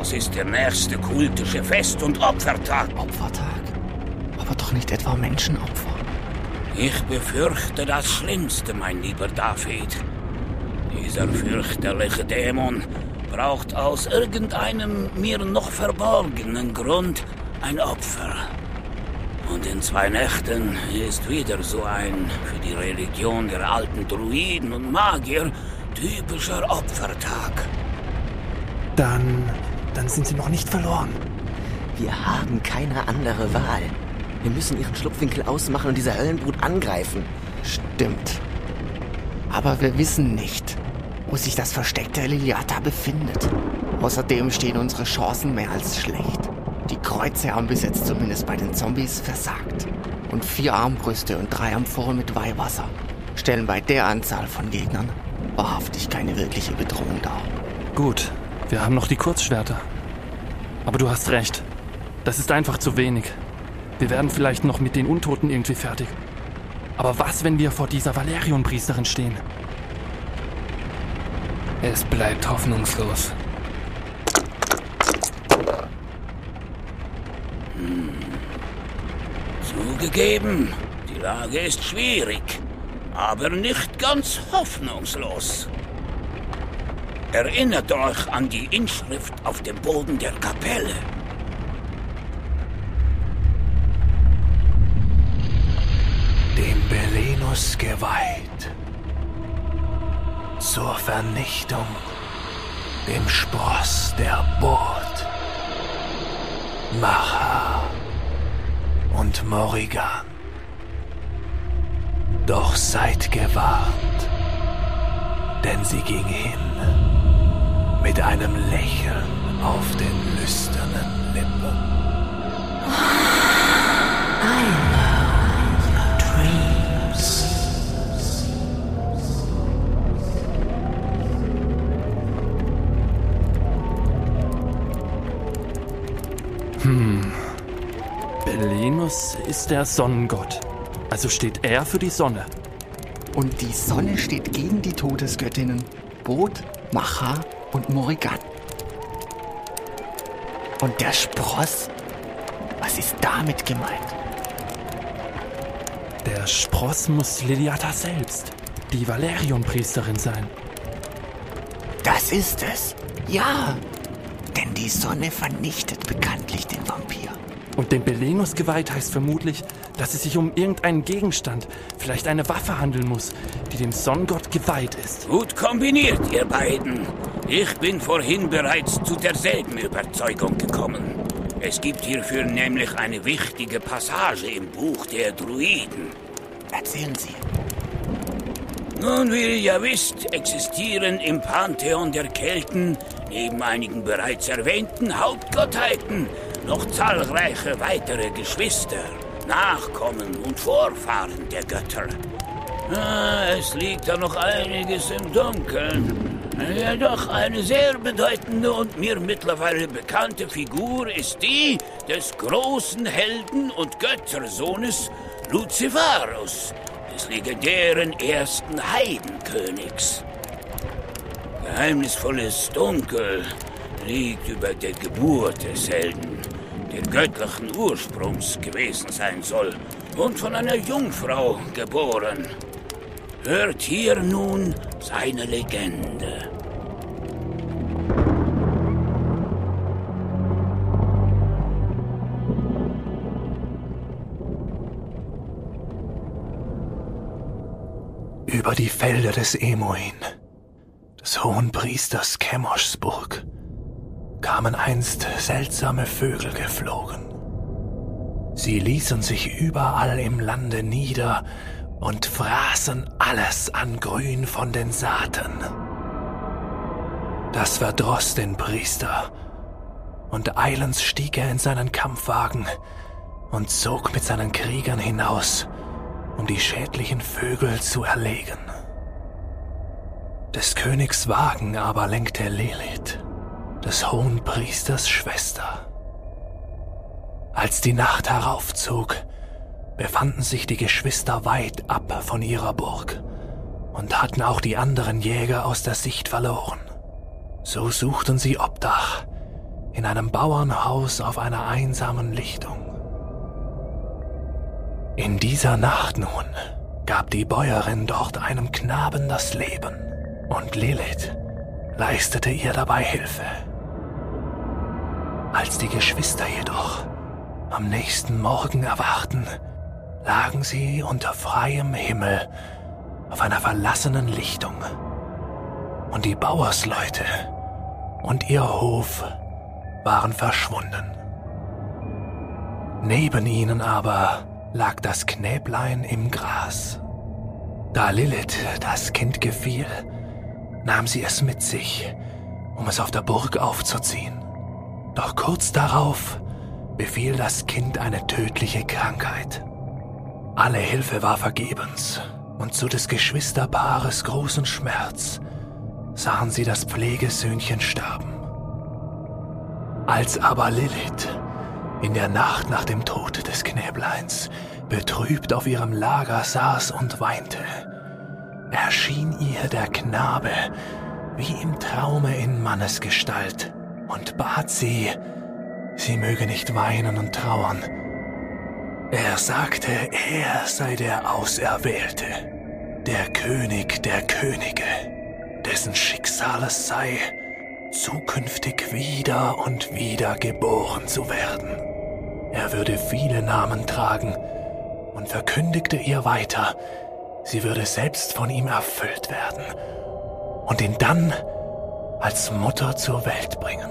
Das ist der nächste kultische Fest- und Opfertag. Opfertag? Aber doch nicht etwa Menschenopfer. Ich befürchte das Schlimmste, mein lieber David. Dieser fürchterliche Dämon braucht aus irgendeinem mir noch verborgenen Grund ein Opfer. Und in zwei Nächten ist wieder so ein für die Religion der alten Druiden und Magier typischer Opfertag. Dann, dann sind sie noch nicht verloren. Wir haben keine andere Wahl. Wir müssen ihren Schlupfwinkel ausmachen und diese Höllenbrut angreifen. Stimmt. Aber wir wissen nicht, wo sich das Versteck der Liliata befindet. Außerdem stehen unsere Chancen mehr als schlecht. Die Kreuze haben bis jetzt zumindest bei den Zombies versagt. Und vier Armbrüste und drei Amphoren mit Weihwasser stellen bei der Anzahl von Gegnern wahrhaftig keine wirkliche Bedrohung dar. Gut, wir haben noch die Kurzschwerter. Aber du hast recht. Das ist einfach zu wenig. Wir werden vielleicht noch mit den Untoten irgendwie fertig. Aber was, wenn wir vor dieser Valerion-Priesterin stehen? Es bleibt hoffnungslos. Hm. Zugegeben, die Lage ist schwierig, aber nicht ganz hoffnungslos. Erinnert euch an die Inschrift auf dem Boden der Kapelle. Dem Belenus geweiht. Zur Vernichtung. Dem Spross der Burt. Macha und Morrigan. Doch seid gewarnt, denn sie ging hin mit einem Lächeln auf den lüsternen Lippen. Hm. Belenus ist der Sonnengott. Also steht er für die Sonne. Und die Sonne steht gegen die Todesgöttinnen Bod, Macha und Morrigan. Und der Spross? Was ist damit gemeint? Der Spross muss Liliata selbst, die Valerion-Priesterin sein. Das ist es. Ja. Denn die Sonne vernichtet bekanntlich den Vampir. Und dem Belenus geweiht heißt vermutlich, dass es sich um irgendeinen Gegenstand, vielleicht eine Waffe handeln muss, die dem Sonnengott geweiht ist. Gut kombiniert, ihr beiden. Ich bin vorhin bereits zu derselben Überzeugung gekommen. Es gibt hierfür nämlich eine wichtige Passage im Buch der Druiden. Erzählen Sie. Nun, wie ihr ja wisst, existieren im Pantheon der Kelten neben einigen bereits erwähnten Hauptgottheiten noch zahlreiche weitere Geschwister, Nachkommen und Vorfahren der Götter. Ah, es liegt da noch einiges im Dunkeln. Jedoch eine sehr bedeutende und mir mittlerweile bekannte Figur ist die des großen Helden und Göttersohnes Luciferus, des legendären ersten Heidenkönigs. Geheimnisvolles Dunkel liegt über der Geburt des Helden, der göttlichen Ursprungs gewesen sein soll und von einer Jungfrau geboren. Hört hier nun seine Legende. Über die Felder des Emoin, des hohen Priesters Chemoshsburg, kamen einst seltsame Vögel geflogen. Sie ließen sich überall im Lande nieder und fraßen alles an Grün von den Saaten. Das verdross den Priester, und eilends stieg er in seinen Kampfwagen und zog mit seinen Kriegern hinaus, um die schädlichen Vögel zu erlegen. Des Königs Wagen aber lenkte Lilith, des hohen Priesters Schwester. Als die Nacht heraufzog, befanden sich die Geschwister weit ab von ihrer Burg und hatten auch die anderen Jäger aus der Sicht verloren. So suchten sie Obdach in einem Bauernhaus auf einer einsamen Lichtung. In dieser Nacht nun gab die Bäuerin dort einem Knaben das Leben und Lilith leistete ihr dabei Hilfe. Als die Geschwister jedoch Am nächsten Morgen erwachten, lagen sie unter freiem Himmel auf einer verlassenen Lichtung. Und die Bauersleute und ihr Hof waren verschwunden. Neben ihnen aber lag das Knäblein im Gras. Da Lilith das Kind gefiel, nahm sie es mit sich, um es auf der Burg aufzuziehen. Doch kurz darauf befiel das Kind eine tödliche Krankheit. Alle Hilfe war vergebens, und zu des Geschwisterpaares großen Schmerz sahen sie das Pflegesöhnchen sterben. Als aber Lilith in der Nacht nach dem Tod des Knäbleins betrübt auf ihrem Lager saß und weinte, erschien ihr der Knabe wie im Traume in Mannesgestalt und bat sie, sie möge nicht weinen und trauern. Er sagte, er sei der Auserwählte, der König der Könige, dessen Schicksal es sei, zukünftig wieder und wieder geboren zu werden. Er würde viele Namen tragen und verkündigte ihr weiter, sie würde selbst von ihm erfüllt werden und ihn dann als Mutter zur Welt bringen.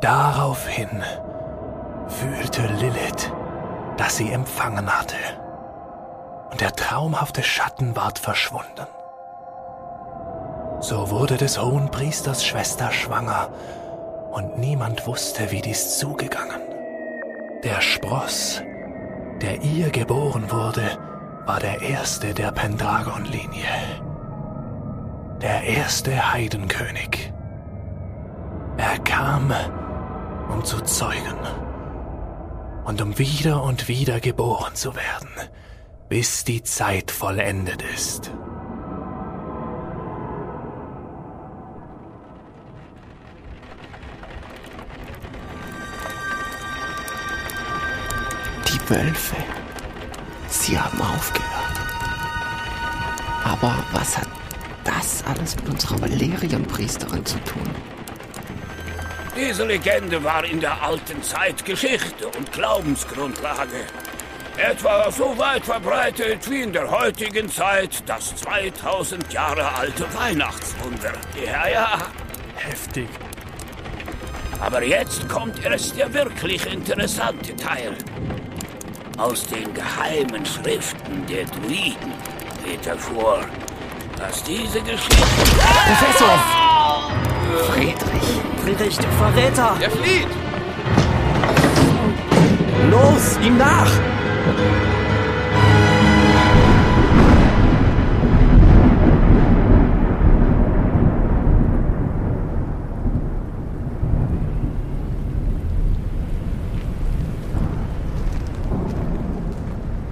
Daraufhin fühlte Lilith, dass sie empfangen hatte, und der traumhafte Schatten ward verschwunden. So wurde des hohen Priesters Schwester schwanger, und niemand wusste, wie dies zugegangen. Der Spross, der ihr geboren wurde, war der erste der Pendragon-Linie. Der erste Heidenkönig. Er kam, um zu zeugen und um wieder und wieder geboren zu werden, bis die Zeit vollendet ist. Die Wölfe. Sie haben aufgehört. Aber was hat das alles mit unserer Valerian-Priesterin zu tun? Diese Legende war in der alten Zeit Geschichte und Glaubensgrundlage. Etwa so weit verbreitet wie in der heutigen Zeit das 2000 Jahre alte Weihnachtswunder. Ja, ja. Heftig. Aber jetzt kommt erst der wirklich interessante Teil. Aus den geheimen Schriften der Druiden geht hervor, dass diese Geschichte... Professor! Friedrich. Friedrich, du Verräter! Er flieht! Los, ihm nach!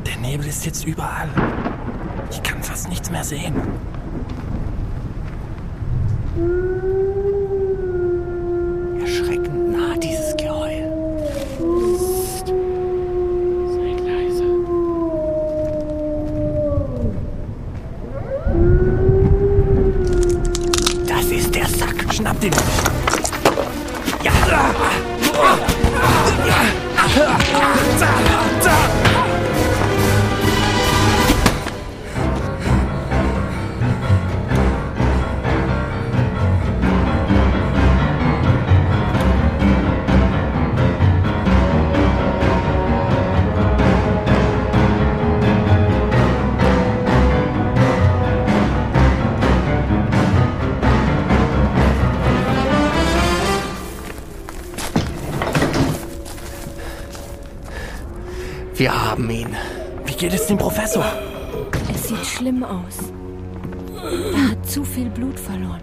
Der Nebel ist jetzt überall. Ich kann fast nichts mehr sehen. Wir haben ihn. Wie geht es dem Professor? Es sieht schlimm aus. Er hat zu viel Blut verloren.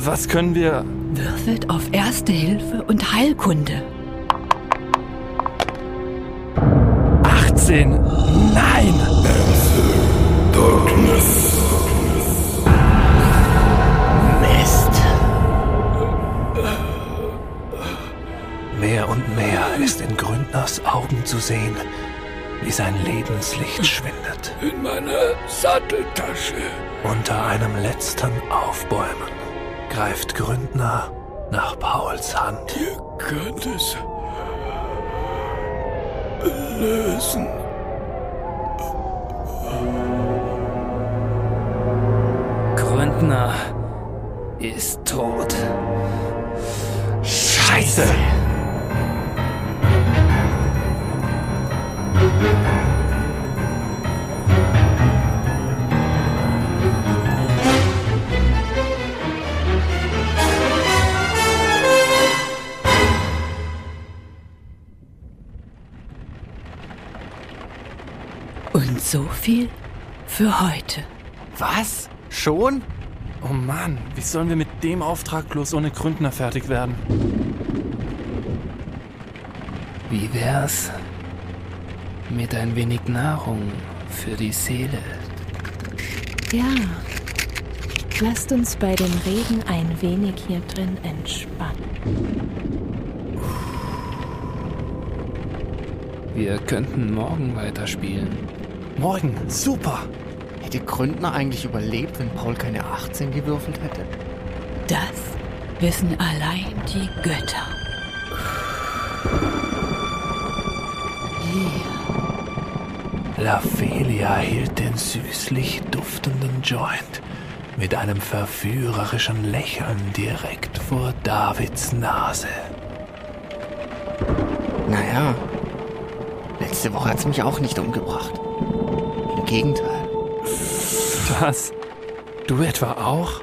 Was können wir. Würfelt auf Erste Hilfe und Heilkunde. 18! Nein! Mist. Mehr und mehr ist in Gründners Augen zu sehen, wie sein Lebenslicht schwindet. In meiner Satteltasche. Unter einem letzten Aufbäumen greift Gründner nach Pauls Hand. Ihr könnt es lösen. Gründner ist tot. Scheiße! So viel für heute. Was? Schon? Oh Mann, wie sollen wir mit dem Auftrag bloß ohne Gründner fertig werden? Wie wär's mit ein wenig Nahrung für die Seele? Ja. Lasst uns bei dem Reden ein wenig hier drin entspannen. Wir könnten morgen weiterspielen. Morgen, super! Hätte Gründner eigentlich überlebt, wenn Paul keine 18 gewürfelt hätte? Das wissen allein die Götter. Laphelia hielt den süßlich duftenden Joint mit einem verführerischen Lächeln direkt vor Davids Nase. Naja, letzte Woche hat's mich auch nicht umgebracht. Gegenteil. Was? Du etwa auch?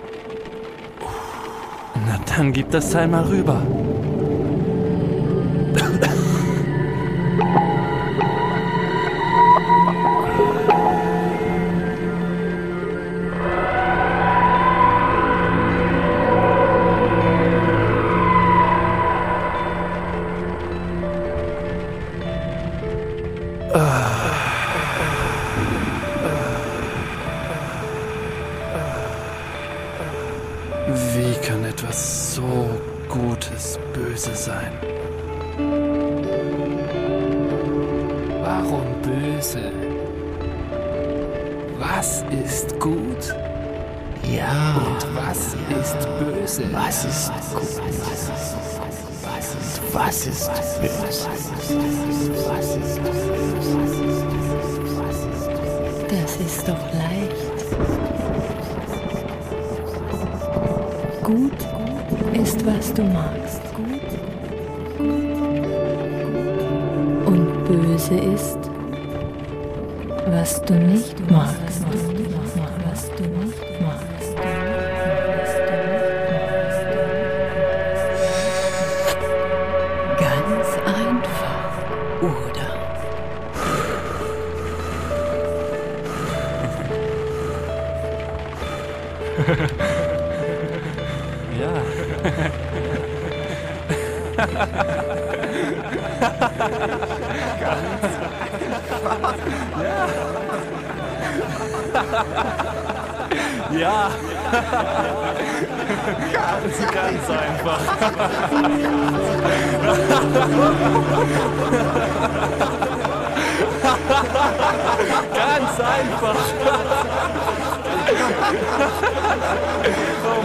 Na dann gib das Teil mal rüber.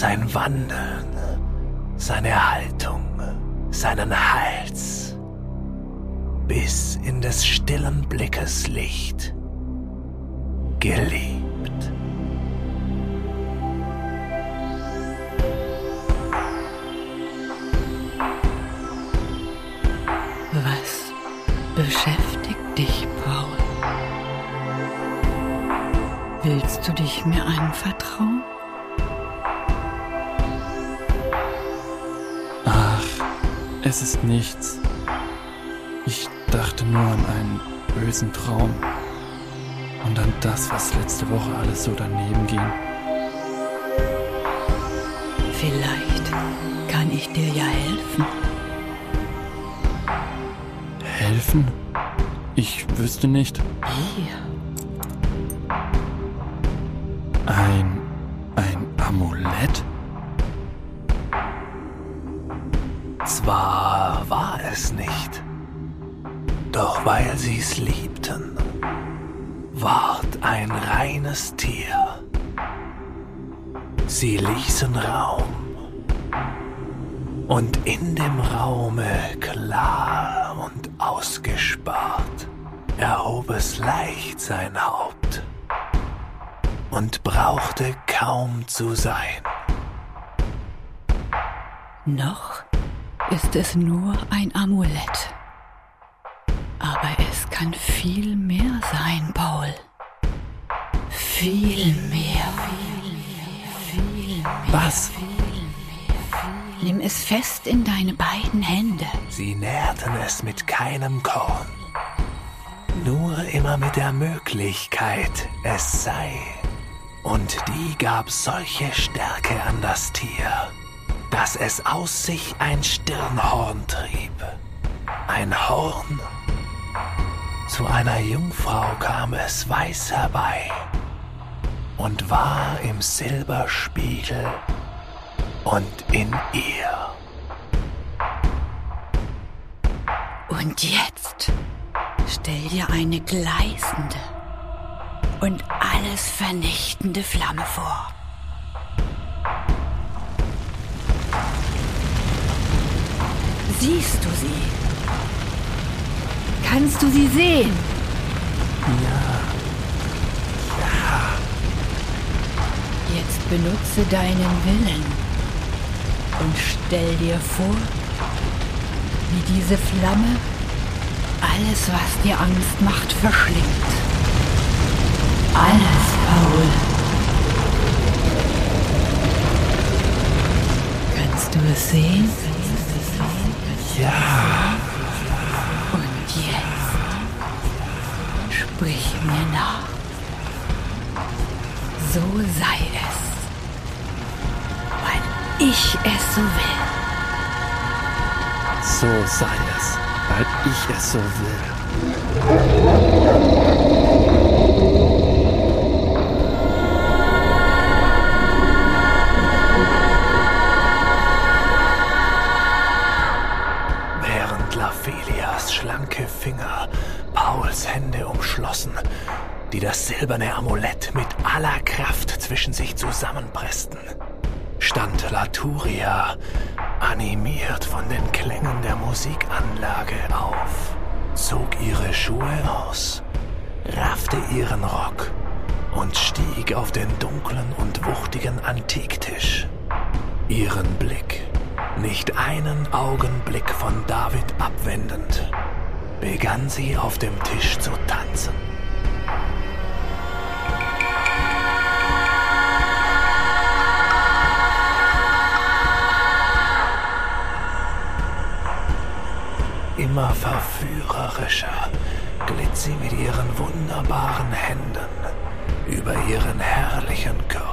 Sein Wandeln, seine Haltung, seinen Hals, bis in des stillen Blickes Licht geliebt. Nichts. Ich dachte nur an einen bösen Traum. Und an das, was letzte Woche alles so daneben ging. Vielleicht kann ich dir ja helfen. Helfen? Ich wüsste nicht. Hier. Weil sie's liebten, ward ein reines Tier. Sie ließen Raum, und in dem Raume klar und ausgespart erhob es leicht sein Haupt und brauchte kaum zu sein. Noch ist es nur ein Amulett. Aber es kann viel mehr sein, Paul. Viel mehr. Was? Nimm es fest in deine beiden Hände. Sie nährten es mit keinem Korn, nur immer mit der Möglichkeit, es sei. Und die gab solche Stärke an das Tier, dass es aus sich ein Stirnhorn trieb. Ein Horn. Zu einer Jungfrau kam es weiß herbei und war im Silberspiegel und in ihr. Und jetzt stell dir eine gleißende und alles vernichtende Flamme vor. Siehst du sie? Kannst du sie sehen? Ja. Ja. Jetzt benutze deinen Willen und stell dir vor, wie diese Flamme alles, was dir Angst macht, verschlingt. Alles, Paul. Kannst du es sehen? Ja. Sprich mir nach. So sei es, weil ich es so will. So sei es, weil ich es so will. Pauls Hände umschlossen, die das silberne Amulett mit aller Kraft zwischen sich zusammenpressten, stand Laturia, animiert von den Klängen der Musikanlage auf, zog ihre Schuhe aus, raffte ihren Rock und stieg auf den dunklen und wuchtigen Antiktisch. Ihren Blick, nicht einen Augenblick von David abwendend, begann sie auf dem Tisch zu tanzen. Immer verführerischer glitt sie mit ihren wunderbaren Händen über ihren herrlichen Körper.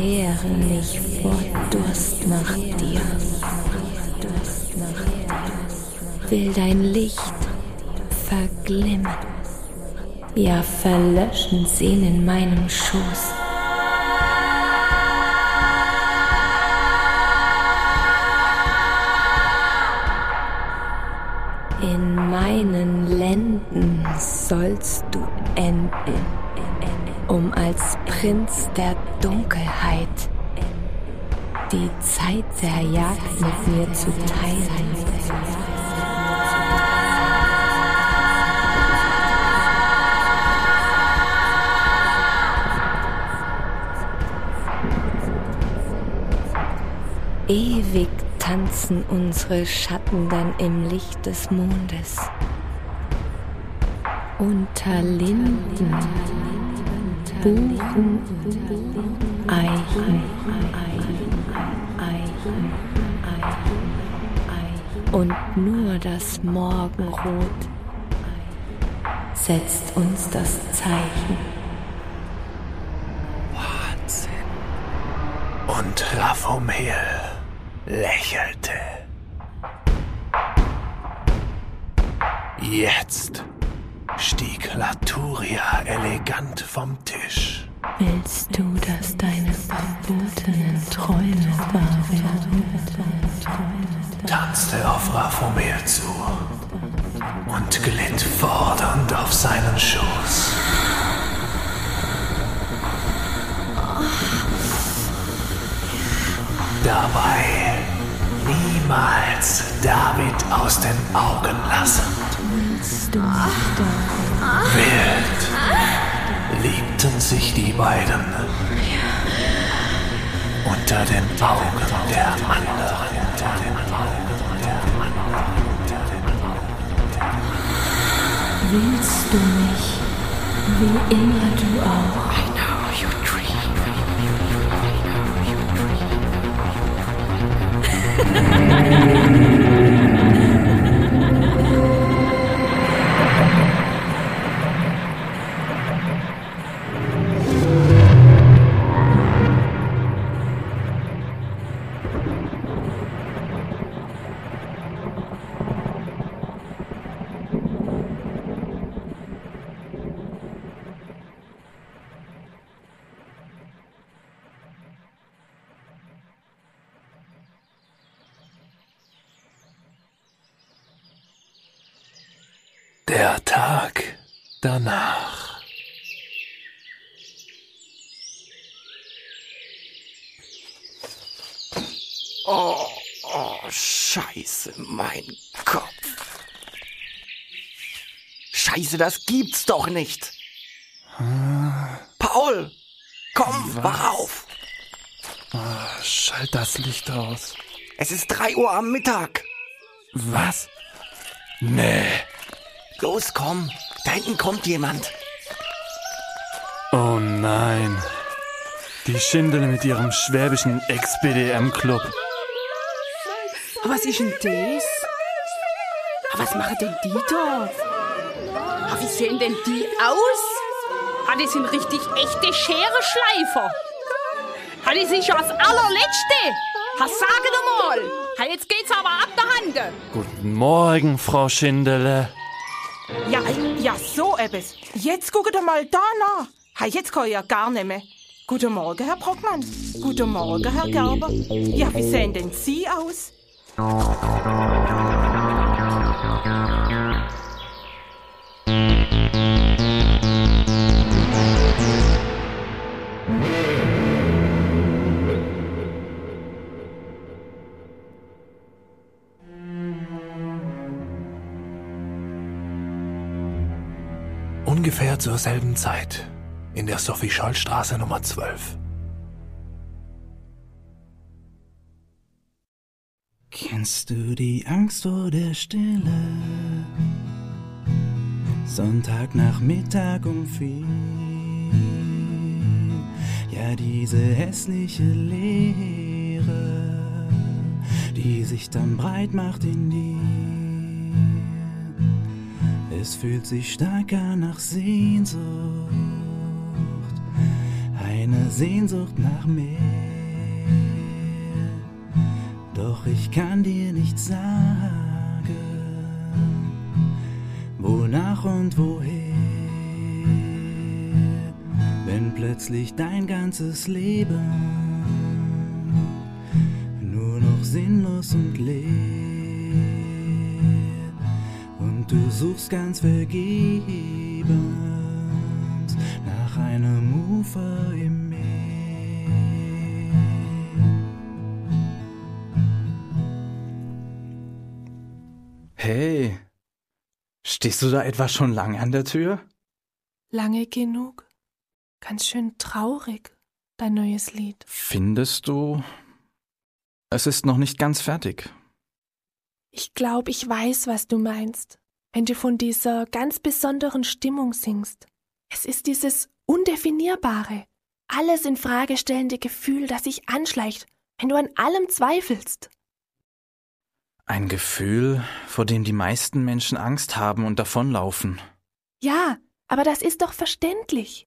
Verzehre mich vor Durst nach dir. Will dein Licht verglimmen, ja verlöschen sehen in meinem Schoß. Prinz der Dunkelheit die Zeit der Jagd mit mir zu teilen. Ewig tanzen unsere Schatten dann im Licht des Mondes. Unter Linden, Buchen, Eichen, Eichen, Eichen. Und nur das Morgenrot setzt uns das Zeichen. Wahnsinn. Und Raphomel lächelte. Tanzte auf Raphomel zu und glitt fordernd auf seinen Schoß. Dabei niemals David aus den Augen lassend. Wild liebten sich die beiden unter den Augen der anderen. Willst du mich, wie immer du auch? I know you Der danach. Oh, oh, scheiße, mein Kopf. Scheiße, das gibt's doch nicht. Paul, komm, Was? wach auf. Ah, schalt das Licht aus. Es ist drei Uhr am Mittag. Was? Nee. Los, komm. Da hinten kommt jemand. Oh nein. Die Schindel mit ihrem schwäbischen Ex-BDM-Club. Was ist denn das? Ah, Was machen denn die da? Ah, Wie sehen denn die aus? Ah, die sind richtig echte Scherenschleifer. Ah, die sind schon das allerletzte. Ha, doch mal. Ha, jetzt geht's aber ab der Hand. Guten Morgen, Frau Schindele. Ja, etwas. Jetzt guckt doch mal da nach. Ha, jetzt kann ich ja gar nicht mehr. Guten Morgen, Herr Brockmann. Guten Morgen, Herr Gerber. Ja, wie sehen denn Sie aus? Ungefähr zur selben Zeit in der Sophie-Scholl-Straße Nummer 12. Kennst du die Angst vor der Stille? Sonntagnachmittag um vier. Ja, diese hässliche Leere, die sich dann breit macht in dir. Es fühlt sich starker nach Sehnsucht, eine Sehnsucht nach mehr. Doch ich kann dir nicht sagen, wonach und woher, wenn plötzlich dein ganzes Leben nur noch sinnlos und leer du suchst ganz vergebens nach einem Ufer im Meer. Hey, stehst du da etwa schon lange an der Tür? Lange genug. Ganz schön traurig, dein neues Lied. Findest du, es ist noch nicht ganz fertig? Ich glaube, ich weiß, was du meinst, wenn du von dieser ganz besonderen Stimmung singst. Es ist dieses undefinierbare, alles in Frage stellende Gefühl, das sich anschleicht, wenn du an allem zweifelst. Ein Gefühl, vor dem die meisten Menschen Angst haben und davonlaufen. Ja, aber das ist doch verständlich.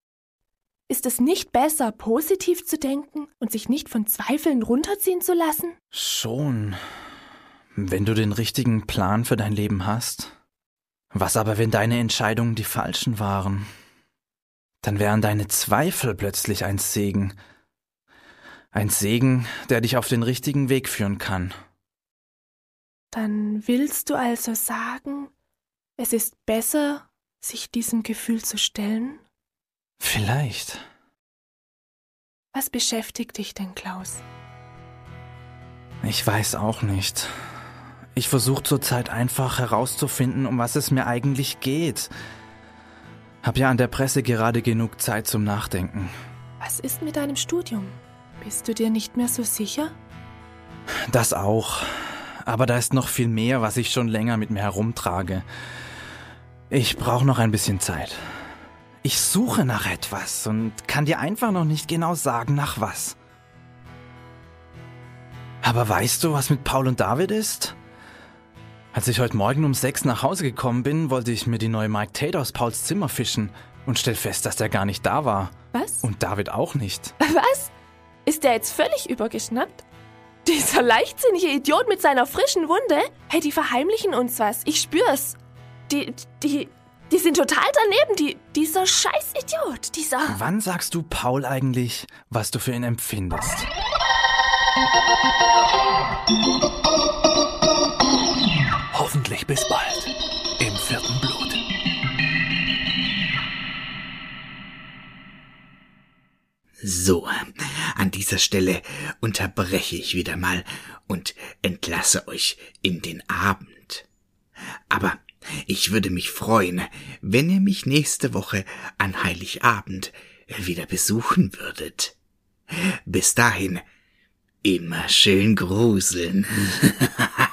Ist es nicht besser, positiv zu denken und sich nicht von Zweifeln runterziehen zu lassen? Schon. Wenn du den richtigen Plan für dein Leben hast. Was aber, wenn deine Entscheidungen die falschen waren? Dann wären deine Zweifel plötzlich ein Segen. Ein Segen, der dich auf den richtigen Weg führen kann. Dann willst du also sagen, es ist besser, sich diesem Gefühl zu stellen? Vielleicht. Was beschäftigt dich denn, Klaus? Ich weiß auch nicht. Ich versuche zurzeit einfach herauszufinden, um was es mir eigentlich geht. Hab ja an der Presse gerade genug Zeit zum Nachdenken. Was ist mit deinem Studium? Bist du dir nicht mehr so sicher? Das auch. Aber da ist noch viel mehr, was ich schon länger mit mir herumtrage. Ich brauche noch ein bisschen Zeit. Ich suche nach etwas und kann dir einfach noch nicht genau sagen, nach was. Aber weißt du, was mit Paul und David ist? Als ich heute Morgen um sechs nach Hause gekommen bin, wollte ich mir die neue Mike Tate aus Pauls Zimmer fischen und stell fest, dass der gar nicht da war. Was? Und David auch nicht. Was? Ist der jetzt völlig übergeschnappt? Dieser leichtsinnige Idiot mit seiner frischen Wunde? Hey, die verheimlichen uns was. Ich spür's. Die, die, die sind total daneben. Die, dieser Scheißidiot. Dieser. Wann sagst du Paul eigentlich, was du für ihn empfindest? Hoffentlich bis bald. Im vierten Blut. So, an dieser Stelle unterbreche ich wieder mal und entlasse euch in den Abend. Aber ich würde mich freuen, wenn ihr mich nächste Woche an Heiligabend wieder besuchen würdet. Bis dahin immer schön gruseln.